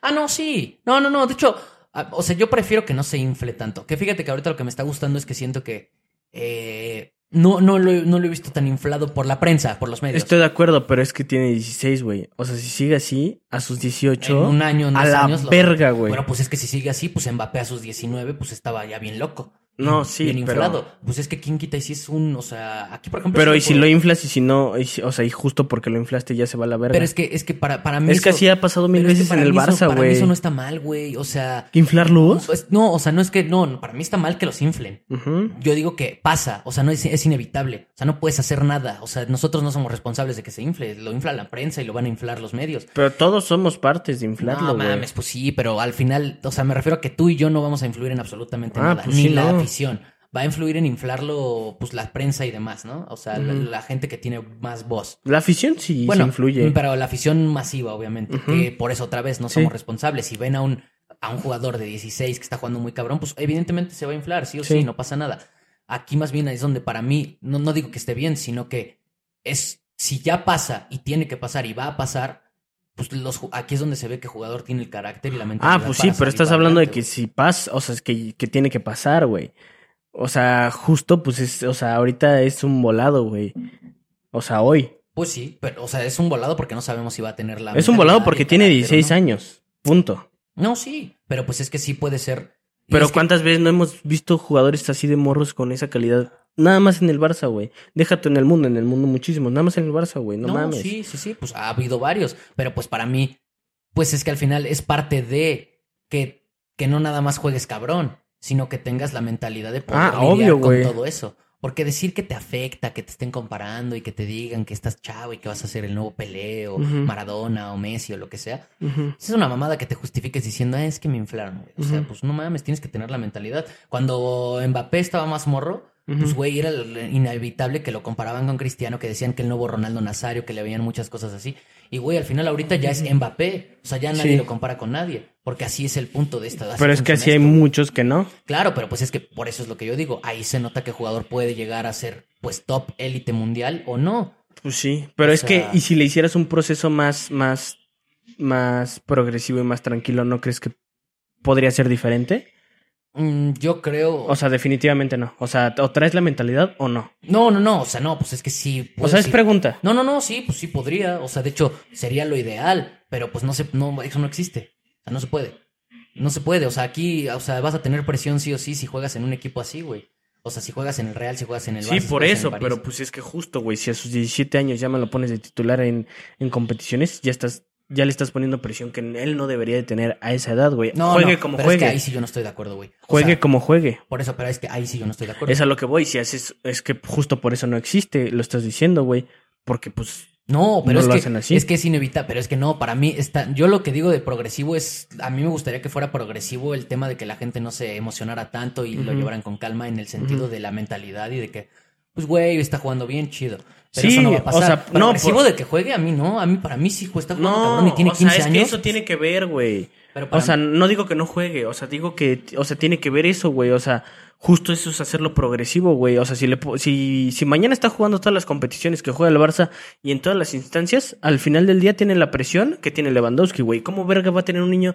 Ah, no, sí. No, no, no. De hecho, ah, o sea, yo prefiero que no se infle tanto. Que fíjate que ahorita lo que me está gustando es que siento que eh, no, no, lo, he- no lo he visto tan inflado por la prensa, por los medios. Estoy de acuerdo, pero es que tiene 16, güey. O sea, si sigue así, a sus 18, en un año, en a dos la años. verga, güey. Bueno, pues es que si sigue así, pues Mbappé a sus 19, pues estaba ya bien loco. No, sí, Bien pero- inflado. Pues es que quién quita y si es un, o sea, aquí por ejemplo. Pero y si puedo- lo inflas y si no, y si- o sea, y justo porque lo inflaste ya se va a la verga. Pero es que, es que para, para mí. Es que así ha pasado mil pero es que veces en para el Barça, güey. eso no está mal, güey. O sea. ¿Inflarlos? pues, no, o sea, no es que. No, para mí está mal que los inflen. Yo digo que pasa, o sea, no es, es inevitable. O sea, no puedes hacer nada. O sea, nosotros no somos responsables de que se infle. Lo infla la prensa y lo van a inflar los medios. Pero todos somos partes de inflarlo, no mames, pues sí, pero al final, o sea, me refiero a que tú y yo no vamos a influir en absolutamente Ah, nada, pues ni sí, la no. Afición. Va a influir en inflarlo, pues la prensa y demás, ¿no? O sea, la, gente que tiene más voz. La afición sí, bueno, sí influye. pero la afición masiva, obviamente, que por eso otra vez no Sí. somos responsables. Si ven a un, a un jugador de 16 que está jugando muy cabrón, pues evidentemente se va a inflar, sí o sí, Sí. no pasa nada. Aquí más bien es donde para mí, no, no digo que esté bien, sino que es, si ya pasa y tiene que pasar y va a pasar, pues los, aquí es donde se ve que el jugador tiene el carácter y la mentalidad. Ah, pues sí, pero estás hablando de que si pasa, o sea, es que, que tiene que pasar, güey. O sea, justo, pues es, o sea, ahorita es un volado, güey. O sea, hoy. Pues sí, pero, o sea, es un volado porque no sabemos si va a tener la. Es un volado porque tiene carácter, 16 ¿no? años. Punto. No, sí, pero pues es que sí puede ser. Pero que- ¿cuántas veces no hemos visto jugadores así de morros con esa calidad? Nada más en el Barça, güey. Déjate en el mundo, en el mundo muchísimo. Nada más en el Barça, güey. No, No, mames. sí, sí, sí, pues ha habido varios, pero pues para mí, pues es que al final es parte de que, que no nada más juegues cabrón, sino que tengas la mentalidad de poder Ah, lidiar obvio, con todo eso. Porque decir que te afecta, que te estén comparando y que te digan que estás chavo y que vas a ser el nuevo Pelé o. Maradona o Messi o lo que sea, Ujú. es una mamada que te justifiques diciendo, "Ah, es que me inflaron, güey. O sea, pues no mames, tienes que tener la mentalidad. Cuando Mbappé estaba más morro, pues güey, era inevitable que lo comparaban con Cristiano, que decían que el nuevo Ronaldo Nazario, que le veían muchas cosas así. Y güey, al final ahorita ya es Mbappé. O sea, ya nadie Sí. lo compara con nadie. Porque así es el punto de esta. Pero es que así hay muchos que no. Claro, pero pues es que por eso es lo que yo digo. Ahí se nota que el jugador puede llegar a ser pues top élite mundial o no. Pues sí, pero O es sea- que, y si le hicieras un proceso más, más, más progresivo y más tranquilo, ¿no crees que podría ser diferente? Mm, yo creo. O sea, definitivamente no. O sea, o traes la mentalidad o no. no, no, no. O sea, no, pues es que sí. O sea, es pregunta. No, no, no, sí, pues sí podría. O sea, de hecho, sería lo ideal. Pero pues no se, no, eso no existe. O sea, no se puede. No se puede. O sea, aquí, o sea, vas a tener presión sí o sí si juegas en un equipo así, güey. O sea, si juegas en el Real, si juegas en el Barça, Sí, por eso, pero pues es que justo, güey, si a sus 17 años ya me lo pones de titular en, en competiciones, ya estás, ya le estás poniendo presión que él no debería de tener a esa edad, güey. No, juegue no, como pero juegue. es que ahí sí yo no estoy de acuerdo, güey. O Juegue sea, como juegue. Por eso, pero es que ahí sí yo no estoy de acuerdo. Es a lo que voy. Si haces, es que justo por eso no existe, lo estás diciendo, güey. Porque pues No, pero No es, lo que, hacen así. es que es inevitable. Pero es que no, para mí está. Yo lo que digo de progresivo es. A mí me gustaría que fuera progresivo el tema de que la gente no se emocionara tanto y lo llevaran con calma en el sentido de la mentalidad y de que, pues, güey, está jugando bien, chido. Pero Sí, eso no va a o pasar. sea, no, progresivo por- de que juegue, a mí no. A mí, para mí sí está jugando no, cabrón y tiene o 15 sea, es años. que eso tiene que ver, güey. O sea, mí- no digo que no juegue, o sea, digo que, o sea, tiene que ver eso, güey. O sea, justo eso es hacerlo progresivo, güey. O sea, si le si, si mañana está jugando todas las competiciones que juega el Barça y en todas las instancias, al final del día tiene la presión que tiene Lewandowski, güey. ¿Cómo verga va a tener un niño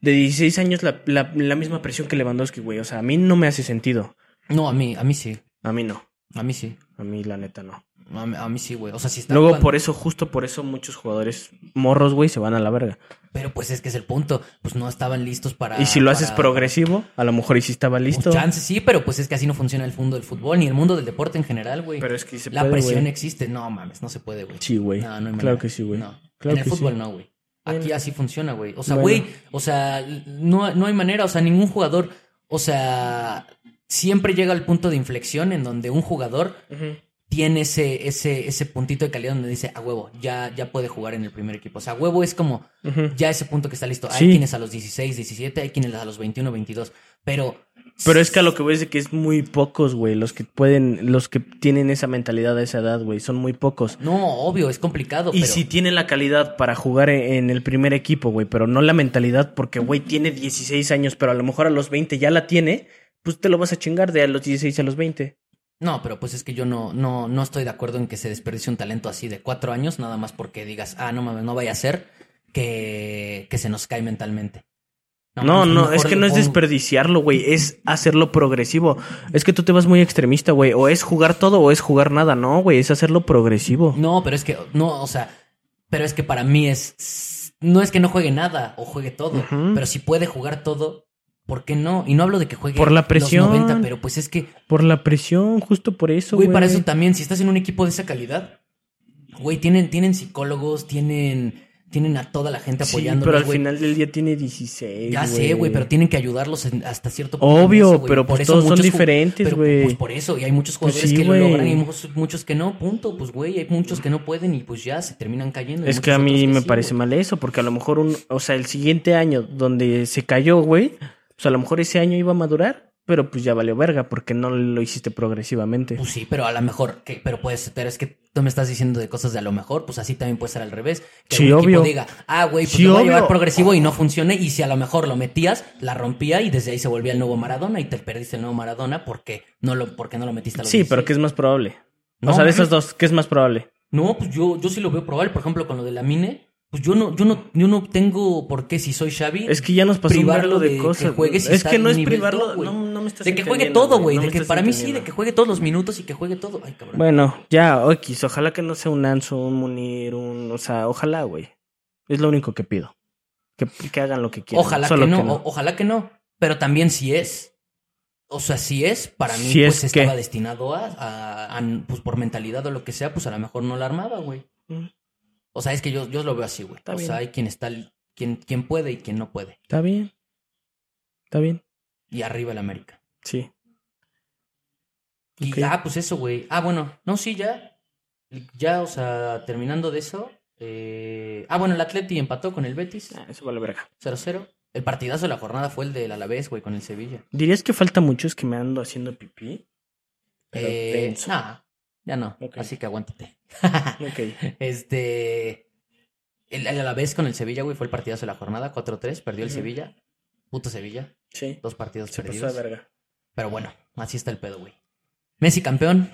de 16 años la, la, la misma presión que Lewandowski, güey? O sea, a mí no me hace sentido. No, a mí, a mí sí. A mí no. A mí sí. A mí la neta no. A mí, a mí sí, güey. O sea, si está Luego jugando- por eso, justo por eso muchos jugadores morros, güey, se van a la verga. Pero pues es que es el punto. Pues no estaban listos para. Y si lo haces progresivo, a lo mejor y sí estaba Pues listo. chance sí, pero pues es que así no funciona el mundo del fútbol ni el mundo del deporte en general, güey. Pero es que se La puede, presión existe. No mames, no se puede, güey. Sí, güey. No, no hay claro manera. que sí, güey. No. Claro en el fútbol sí. no, güey. Aquí Bueno. así funciona, güey. O sea, Bueno. güey, o sea, no, no hay manera, o sea, ningún jugador, o sea, siempre llega al punto de inflexión en donde un jugador Ujú. Tiene ese, ese, ese puntito de calidad donde dice, a huevo, ya, ya puede jugar en el primer equipo. O sea, a huevo es como ya ese punto que está listo. Hay Sí. quienes a los 16, 17, hay quienes a los 21, 22. Pero. Pero es que a lo que voy es de que es muy pocos, güey, los que pueden, los que tienen esa mentalidad a esa edad, güey, son muy pocos. No, obvio, es complicado. Y pero... si tiene la calidad para jugar en en el primer equipo, güey, pero no la mentalidad porque, güey, tiene 16 años, pero a lo mejor a los 20 ya la tiene, pues te lo vas a chingar de a los 16 a los 20. No, pero pues es que yo no, no, no estoy de acuerdo en que se desperdicie un talento así de cuatro años, nada más porque digas, ah, no mames, no vaya a ser que, que se nos cae mentalmente. No, no, es que no es desperdiciarlo, güey, es hacerlo progresivo. Es que tú te vas muy extremista, güey, o es jugar todo o es jugar nada, no, güey, es hacerlo progresivo. No, pero es que, no, o sea, pero es que para mí es, no es que no juegue nada o juegue todo, pero si puede jugar todo, ¿por qué no? Y no hablo de que juegue Por la los presión. 90, pero pues es que Por la presión, justo por eso, Güey, güey. para eso también, si estás en un equipo de esa calidad, güey, tienen, tienen psicólogos, tienen, tienen a toda la gente Sí, apoyándolos, pero al güey. final del día tiene 16, Ya sé, güey, pero tienen que ayudarlos en- hasta cierto punto. Obvio, eso, pero Por pues eso todos son muchos diferentes, pero, güey. Pues por eso, y hay muchos Pues jugadores sí, que lo logran y muchos, muchos que no, punto. Pues güey, hay muchos que no pueden y pues ya se terminan cayendo. Es que a mí me sí, parece mal eso, porque a lo mejor un, o sea, el siguiente año donde se cayó, güey, pues a lo mejor ese año iba a madurar, pero pues ya valió verga porque no lo hiciste progresivamente. Pues sí, pero a lo mejor, que, pero puedes, pero es que tú me estás diciendo de cosas de a lo mejor, pues así también puede ser al revés. Que Sí, equipo obvio. diga, ah, güey, pues Sí, lo voy a llevar progresivo y no funcione, y si a lo mejor lo metías, la rompía y desde ahí se volvía el nuevo Maradona y te perdiste el nuevo Maradona porque no lo, porque no lo metiste a los Sí, pero 16. ¿qué es más probable? No, o sea, de esas dos, ¿qué es más probable? No, pues yo, yo sí lo veo probable, por ejemplo, con lo de la mine, pues yo no, yo no, yo no tengo por qué si soy Xavi. Es que ya nos pasó privarlo de, de que cosas. juegue si es que no es privarlo, güey. no, no me estás de que juegue todo, güey, no de que para mí sí, de que juegue todos los minutos y que juegue todo. Ay, cabrón. Bueno, ya, X, ojalá que no sea un Anso, un Munir, un... O sea, ojalá, güey. Es lo único que pido. Que, que hagan lo que quieran. Ojalá solo que no, ojalá que no. Pero también si es. O sea, si es, para mí, Si pues es, estaba destinado a, a- a- Pues por mentalidad o lo que sea, pues a lo mejor no la armaba, güey. Mm, O sea, es que yo, yo lo veo así, güey. Está O bien. sea, hay quien está. Quien, quien puede y quien no puede. Está bien. Está bien. Y arriba el América. Sí. Y ah, pues eso, güey. Ah, bueno, no, sí, ya. Ya, o sea, terminando de eso. eh, Ah, bueno, el Atleti empató con el Betis Ah, eso vale verga. 0-0. El partidazo de la jornada fue el del Alavés, güey, con el Sevilla. ¿Dirías que falta mucho? Es que me ando haciendo pipí. Eh, nah, ya no. Así que aguántate. [LAUGHS] Ok. este. El, el Alavés con el Sevilla, güey, fue el partidazo de la jornada. 4-3, perdió el. Sevilla. Puto Sevilla. Sí. Dos partidos Se pasó perdidos. de verga. Pero bueno, así está el pedo, güey. Messi campeón.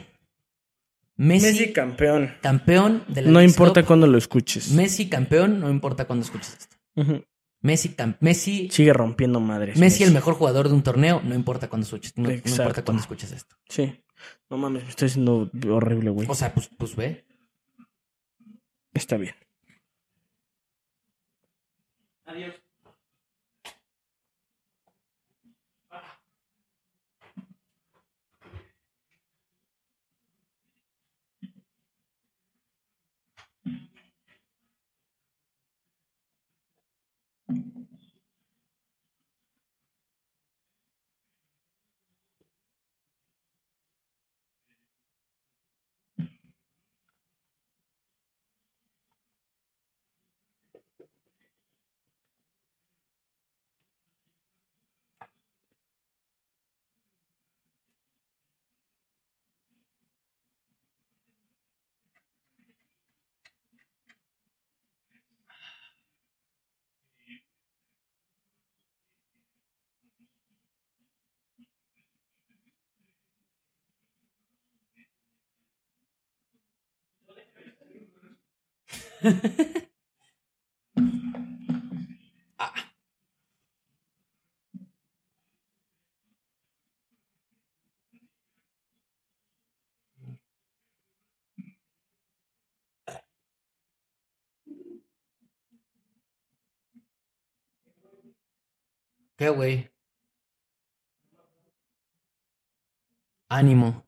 Messi, Messi campeón. campeón de la No importa cuándo lo escuches. Messi campeón, no importa cuándo escuches esto. Messi, Messi, Sigue rompiendo madres. Messi el mejor jugador de un torneo, no importa cuando escuches, no, no importa cuando escuches esto. Sí. No mames, me estoy haciendo horrible, güey. O sea, pues, pues ve. Está bien. ¿Qué, güey? Ánimo.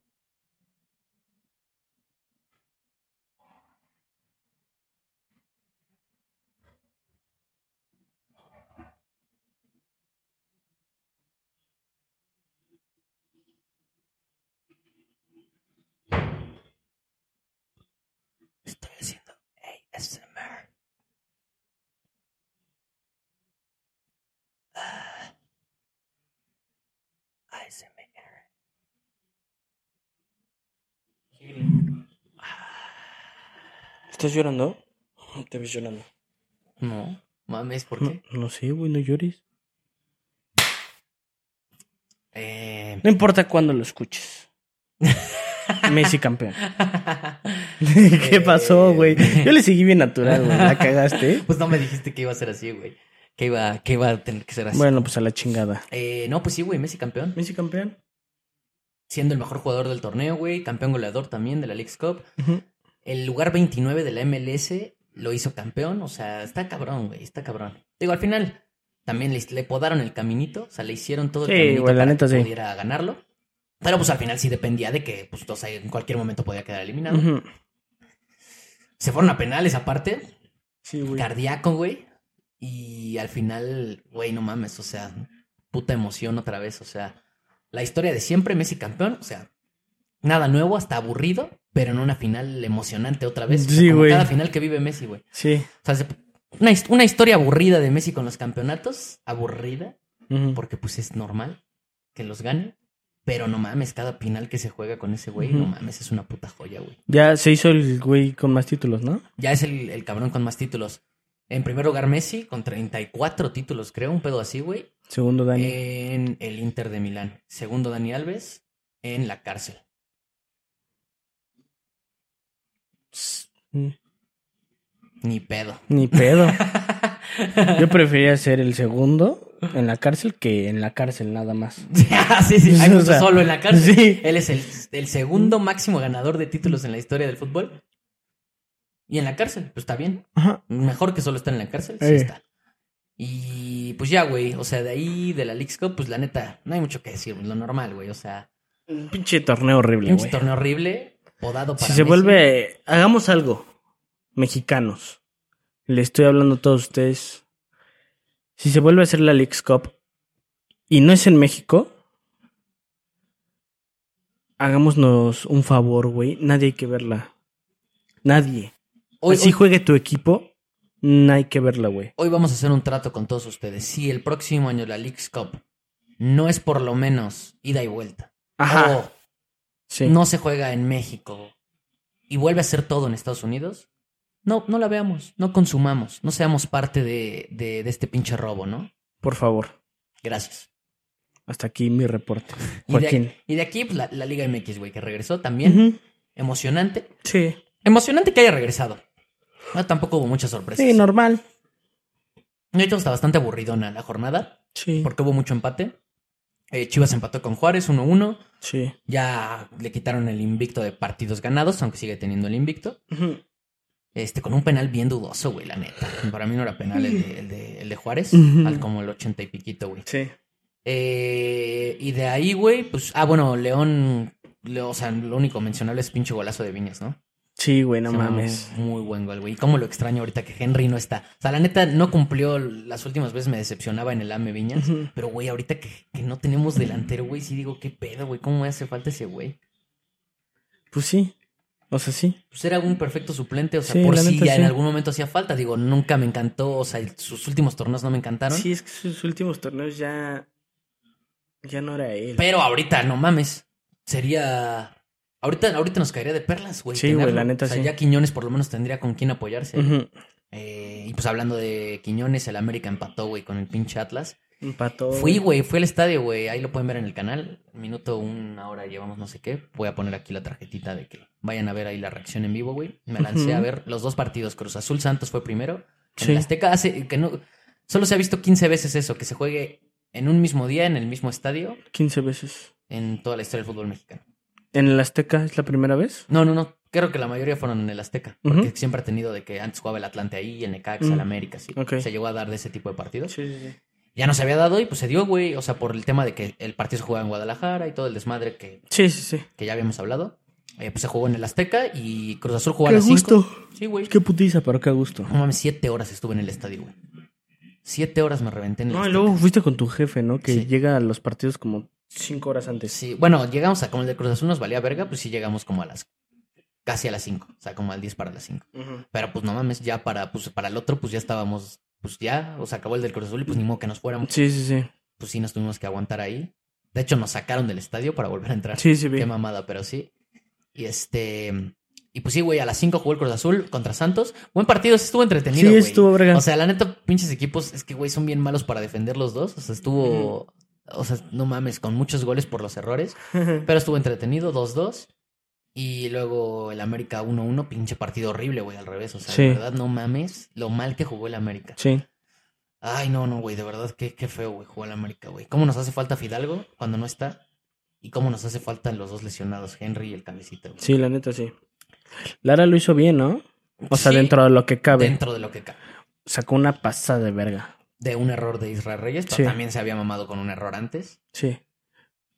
¿Estás llorando? [LAUGHS] Te ves llorando. No, mames, ¿por qué? no sé, güey, no llores. Eh, No importa cuándo lo escuches. [LAUGHS] Messi campeón. [LAUGHS] ¿Qué pasó, güey? Yo le seguí bien natural, güey. La cagaste. pues no me dijiste que iba a ser así, güey. Que iba, que iba a tener que ser así. Bueno, pues a la chingada. Eh, no, pues sí, güey, Messi campeón. Messi campeón. Siendo el mejor jugador del torneo, güey. Campeón goleador también de la League's Cup. Ujú. El lugar 29 de la MLS lo hizo campeón. O sea, está cabrón, güey. Está cabrón. Digo, al final también le, le podaron el caminito. O sea, le hicieron todo el Sí, caminito güey, la para neta, que sí. pudiera ganarlo. Pero pues al final sí dependía de que, pues, o sea, en cualquier momento podía quedar eliminado. Se fueron a penales aparte. Sí, güey. Cardíaco, güey. Y al final, güey, no mames, o sea, puta emoción otra vez, o sea, la historia de siempre, Messi campeón, o sea, nada nuevo, hasta aburrido, pero en una final emocionante otra vez. Sí, güey. cada final que vive Messi, güey. Sí. O sea, se- una, una historia aburrida de Messi con los campeonatos, aburrida, porque pues es normal que los gane, pero no mames, cada final que se juega con ese güey, no mames, es una puta joya, güey. Ya se hizo el güey con más títulos, ¿no? Ya es el, el cabrón con más títulos. En primer lugar, Messi, con 34 títulos, creo, un pedo así, güey. Segundo Dani. En el Inter de Milán. Segundo, Dani Alves, en la cárcel. Mm, Ni pedo. Ni pedo. [LAUGHS] Yo prefería ser el segundo en la cárcel que en la cárcel nada más. [LAUGHS] Sí, sí, hay O mucho sea, solo en la cárcel. sí. Él es el, el segundo máximo ganador de títulos en la historia del fútbol. Y en la cárcel, pues está bien. Ajá. Mejor que solo estar en la cárcel, sí Eh. está. Y pues ya, güey. O sea, de ahí, de la League's Cup, pues la neta, no hay mucho que decir, lo normal, güey. O sea, Un pinche torneo horrible, pinche güey. torneo horrible, podado para Si se Messi. vuelve, hagamos algo. Mexicanos. Le estoy hablando a todos ustedes. Si se vuelve a hacer la League's Cup y no es en México, hagámonos un favor, güey. Nadie hay que verla. Nadie. Hoy, Así hoy- juegue tu equipo, no hay que verla, güey. Hoy vamos a hacer un trato con todos ustedes. Si el próximo año la League's Cup no es por lo menos ida y vuelta, Ajá. o Sí. no se juega en México y vuelve a ser todo en Estados Unidos, no, no la veamos, no consumamos, no seamos parte de, de- de este pinche robo, ¿no? Por favor. Gracias. Hasta aquí mi reporte. [LAUGHS] Y de, Joaquín. y de aquí, pues, la, la Liga MX, güey, que regresó también. Emocionante. Sí. Emocionante que haya regresado. No, tampoco hubo muchas sorpresas. Sí, normal. De hecho, está bastante aburridona la jornada, Sí. porque hubo mucho empate. Eh, Chivas empató con Juárez 1-1. Sí. Ya le quitaron el invicto de partidos ganados, aunque sigue teniendo el invicto. Este, con un penal bien dudoso, güey, la neta. Para mí no era penal el de, el de, el de Juárez, al como el ochenta y piquito, güey. Sí. Eh, y de ahí, güey, pues, ah, bueno, León, le- o sea, lo único mencionable es pinche golazo de Viñas, ¿no? Sí, güey, no Sí, mames. Muy, muy buen gol, güey. Y cómo lo extraño ahorita que Henry no está. O sea, la neta no cumplió. Las últimas veces me decepcionaba en el AME Viñas. Pero, güey, ahorita que, que no tenemos delantero, güey, sí digo, qué pedo, güey. ¿Cómo me hace falta ese güey? Pues sí. O sea, sí. Pues era un perfecto suplente, o sea, Sí, por si neta, en sí. algún momento hacía falta. Digo, nunca me encantó, o sea, sus últimos torneos no me encantaron. Sí, es que sus últimos torneos ya. Ya no era él. Pero ahorita, no mames. Sería. Ahorita, ahorita nos caería de perlas, güey. Sí, güey, la neta, O sea, sí. ya Quiñones por lo menos tendría con quién apoyarse. Eh, y pues hablando de Quiñones, el América empató, güey, con el pinche Atlas. Empató. Fui, güey, fui al estadio, güey. Ahí lo pueden ver en el canal. Minuto, una hora llevamos no sé qué. Voy a poner aquí la tarjetita de que vayan a ver ahí la reacción en vivo, güey. Me lancé a ver los dos partidos. Cruz Azul Santos fue primero. En Sí. el Azteca hace que no. Solo se ha visto 15 veces eso, que se juegue en un mismo día, en el mismo estadio, 15 veces. en toda la historia del fútbol mexicano. ¿En el Azteca es la primera vez? No, no, no. Creo que la mayoría fueron en el Azteca. Porque siempre ha tenido de que antes jugaba el Atlante ahí, el Necaxa, Mm. el América, sí. Ok. Se llegó a dar de ese tipo de partidos. Sí, sí, sí. Ya no se había dado y pues se dio, güey. O sea, por el tema de que el partido se jugaba en Guadalajara y todo el desmadre que, Sí, sí, sí. que ya habíamos hablado. Eh, pues se jugó en el Azteca y Cruz Azul jugó a las 5. gusto. Sí, güey. Qué putiza, pero qué gusto. No mames, siete horas estuve en el estadio, güey. Siete horas me reventé en el No, y Azteca. luego fuiste con tu jefe, ¿no? Que Sí. llega a los partidos como cinco horas antes. Sí, bueno, llegamos a como el de Cruz Azul nos valía verga, pues sí llegamos como a las casi a las 5, o sea, como al 10 para las 5. Ujú. Pero pues no mames, ya para pues para el otro pues ya estábamos pues ya, o sea, acabó el del Cruz Azul y pues ni modo que nos fuéramos. Sí, sí, sí. Pues sí nos tuvimos que aguantar ahí. De hecho nos sacaron del estadio para volver a entrar. Sí, sí, vi. Qué mamada, pero sí. Y este. Y pues sí, güey, a las 5 jugó el Cruz Azul contra Santos. Buen partido, sí estuvo entretenido. Sí, güey. estuvo verga. O sea, la neta, pinches equipos, es que, güey, son bien malos para defender los dos. O sea, estuvo. O sea, no mames, con muchos goles por los errores. [LAUGHS] Pero estuvo entretenido, 2-2. Y luego el América 1-1, pinche partido horrible, güey, al revés. O sea, Sí. de verdad, no mames lo mal que jugó el América. sí. Ay, no, no, güey, de verdad, qué, qué feo, güey, jugó el América, güey. ¿Cómo nos hace falta Fidalgo cuando no está? Y cómo nos hace falta los dos lesionados, Henry y el cabecita, güey. Sí, la neta, sí. Lara lo hizo bien, ¿no? O sea, Sí, dentro de lo que cabe. Dentro de lo que cabe. Sacó una pasada de verga. De un error de Israel Reyes, pero Sí. también se había mamado con un error antes. Sí.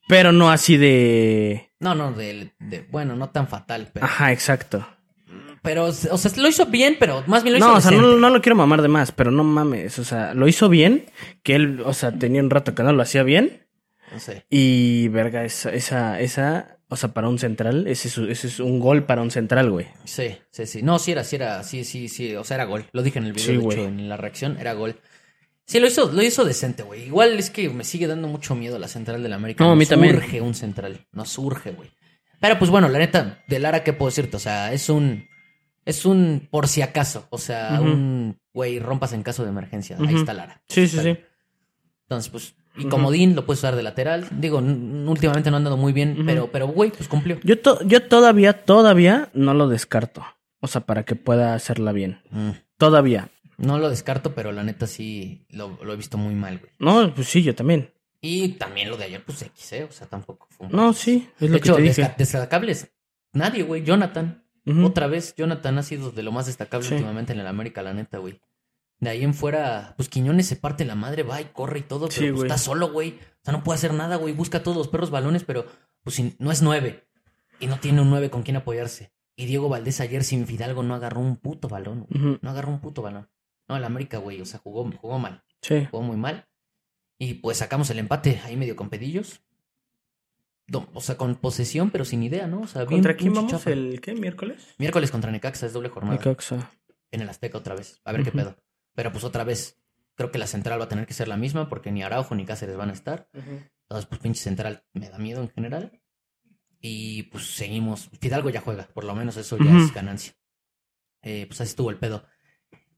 Pero no así de. No, no, de, de- bueno, no tan fatal, pero, Ajá, exacto. pero, o sea, lo hizo bien, pero más bien lo hizo No, o sea, no, no lo quiero mamar de más, pero no mames. O sea, lo hizo bien. Que él, o sea, tenía un rato que no lo hacía bien. No sé. Y verga, esa, esa, esa, o sea, para un central, ese es, ese es un gol para un central, güey. Sí, sí, sí. No, sí era, sí era, sí, sí, sí. O sea, era gol. Lo dije en el video, Sí, de güey. hecho, en la reacción, era gol. Sí, lo hizo, lo hizo decente, güey. Igual es que me sigue dando mucho miedo la central del América. No, a mí también. urge un central. Nos urge, güey. Pero pues bueno, la neta, de Lara, ¿qué puedo decirte? O sea, es un. Es un por si acaso. O sea, un güey, rompas en caso de emergencia. Ahí está Lara. Sí, sí, Está sí. bien. Entonces, pues. Y comodín lo puedes usar de lateral. Digo, últimamente no ha andado muy bien, pero, pero, güey, pues cumplió. Yo, to- yo todavía, todavía no lo descarto. O sea, para que pueda hacerla bien. Mm. Todavía. No lo descarto, pero la neta sí lo, lo he visto muy mal, güey. No, pues sí, yo también. Y también lo de ayer, pues X, ¿eh? O sea, tampoco fue un- No, sí, es De lo hecho, que te dije. destacables. Nadie, güey. Jonathan. Otra vez, Jonathan ha sido de lo más destacable Sí. últimamente en el América, la neta, güey. De ahí en fuera, pues Quiñones se parte la madre, va y corre y todo, pero Sí, pues, está solo, güey. O sea, no puede hacer nada, güey. Busca a todos los perros balones, pero pues si- no es nueve. Y no tiene un nueve con quien apoyarse. Y Diego Valdés ayer sin Fidalgo no agarró un puto balón. güey. No agarró un puto balón. No, el América, güey. O sea, jugó, jugó mal. Sí. Jugó muy mal. Y pues sacamos el empate ahí medio con pedillos. O sea, con posesión, pero sin idea, ¿no? O sea, ¿Contra quién vamos chafa. el qué? ¿Miércoles? Miércoles contra Necaxa es doble jornada. Necaxa. En el Azteca otra vez. A ver qué pedo. Pero pues otra vez, creo que la central va a tener que ser la misma porque ni Araujo ni Cáceres van a estar. Entonces, pues pinche central me da miedo en general. Y pues seguimos. Fidalgo ya juega, por lo menos eso ya es ganancia. Eh, pues así estuvo el pedo.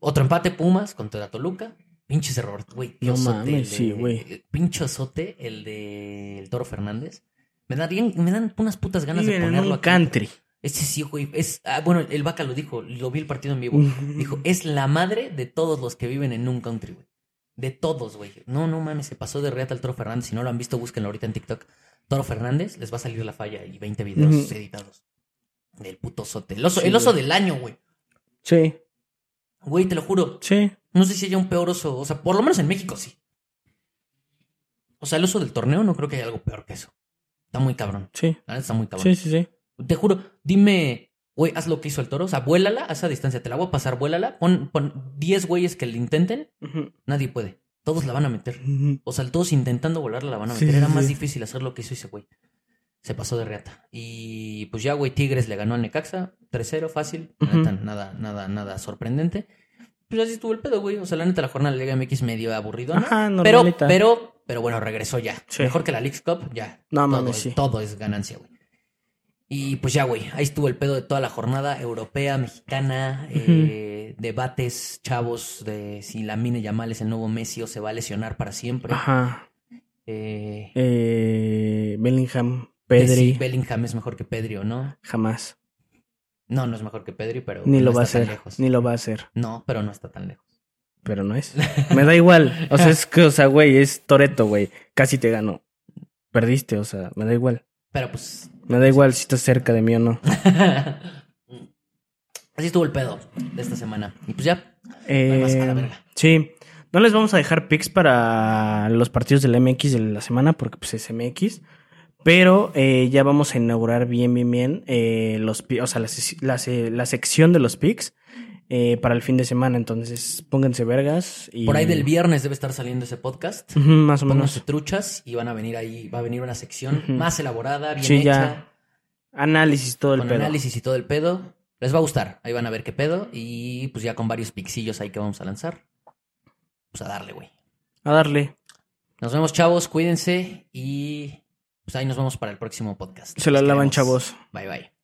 Otro empate, Pumas contra Toluca. Pinches error, güey. No mames, el de- sí, güey. Pinche osote, el de el Toro Fernández. Me, darían, me dan unas putas ganas Viven de en ponerlo aquí. country. Ese sí, güey. Es, ah, bueno, el Vaca lo dijo, lo vi el partido en vivo. Dijo, es la madre de todos los que viven en un country, güey. De todos, güey. No, no mames, se pasó de reata al Toro Fernández. Si no lo han visto, búsquenlo ahorita en TikTok. Toro Fernández, les va a salir la falla y 20 videos editados. Del puto sote. El oso, Sí, el oso del año, güey. Sí, Güey, te lo juro. sí. No sé si haya un peor oso. O sea, por lo menos en México sí. O sea, el oso del torneo no creo que haya algo peor que eso. Está muy cabrón. Sí, está muy cabrón. sí, sí, sí. Te juro, dime, güey, haz lo que hizo el toro. O sea, vuélala a esa distancia. Te la voy a pasar, vuélala. Pon, pon 10 güeyes que le intenten. Nadie puede. Todos la van a meter. O sea, todos intentando volarla la van a Sí, meter. Era sí, más difícil hacer lo que hizo ese güey. Se pasó de reata. Y pues ya, güey, Tigres le ganó a Necaxa. 3-0, fácil. Ujú. neta, nada, nada, nada sorprendente. Pues así estuvo el pedo, güey. O sea, la neta, la jornada de la Liga MX medio aburrido, ¿no? Ajá, pero, pero, pero bueno, regresó ya. Sí. Mejor que la Leagues Cup, ya. No todo, mames, sí. todo es ganancia, güey. Y pues ya, güey, ahí estuvo el pedo de toda la jornada europea, mexicana, eh, debates, chavos, de si la Mine Yamal es el nuevo Messi o se va a lesionar para siempre. Ajá. Eh, Eh, Bellingham, Pedri, si Bellingham es mejor que Pedri o no. jamás. No, no es mejor que Pedri, pero Ni no lo va a hacer, lejos. ni lo va a hacer. No, pero no está tan lejos. Pero no es. Me da igual. O sea, es que, o sea, güey, es Toreto, güey. Casi te ganó. Perdiste, o sea, me da igual. Pero pues Me da igual si estás cerca de mí o no. [LAUGHS] Así estuvo el pedo de esta semana. Y pues ya, Eh, más a la verga. sí. No les vamos a dejar picks para los partidos del MX de la semana porque pues es MX. Pero eh, ya vamos a inaugurar bien, bien, bien eh, los, o sea, la, la se- la sección de los picks eh, para el fin de semana. Entonces, pónganse vergas. Y... por ahí del viernes debe estar saliendo ese podcast. Más o Pónganse menos. truchas y van a venir ahí, va a venir una sección más elaborada, bien Sí, hecha, ya. Análisis, todo el con pedo. análisis y todo el pedo. Les va a gustar, ahí van a ver qué pedo y pues ya con varios pixillos ahí que vamos a lanzar. Pues a darle, güey. A darle. Nos vemos, chavos, cuídense y pues ahí nos vemos para el próximo podcast. Se la lavan, chavos. Bye, bye.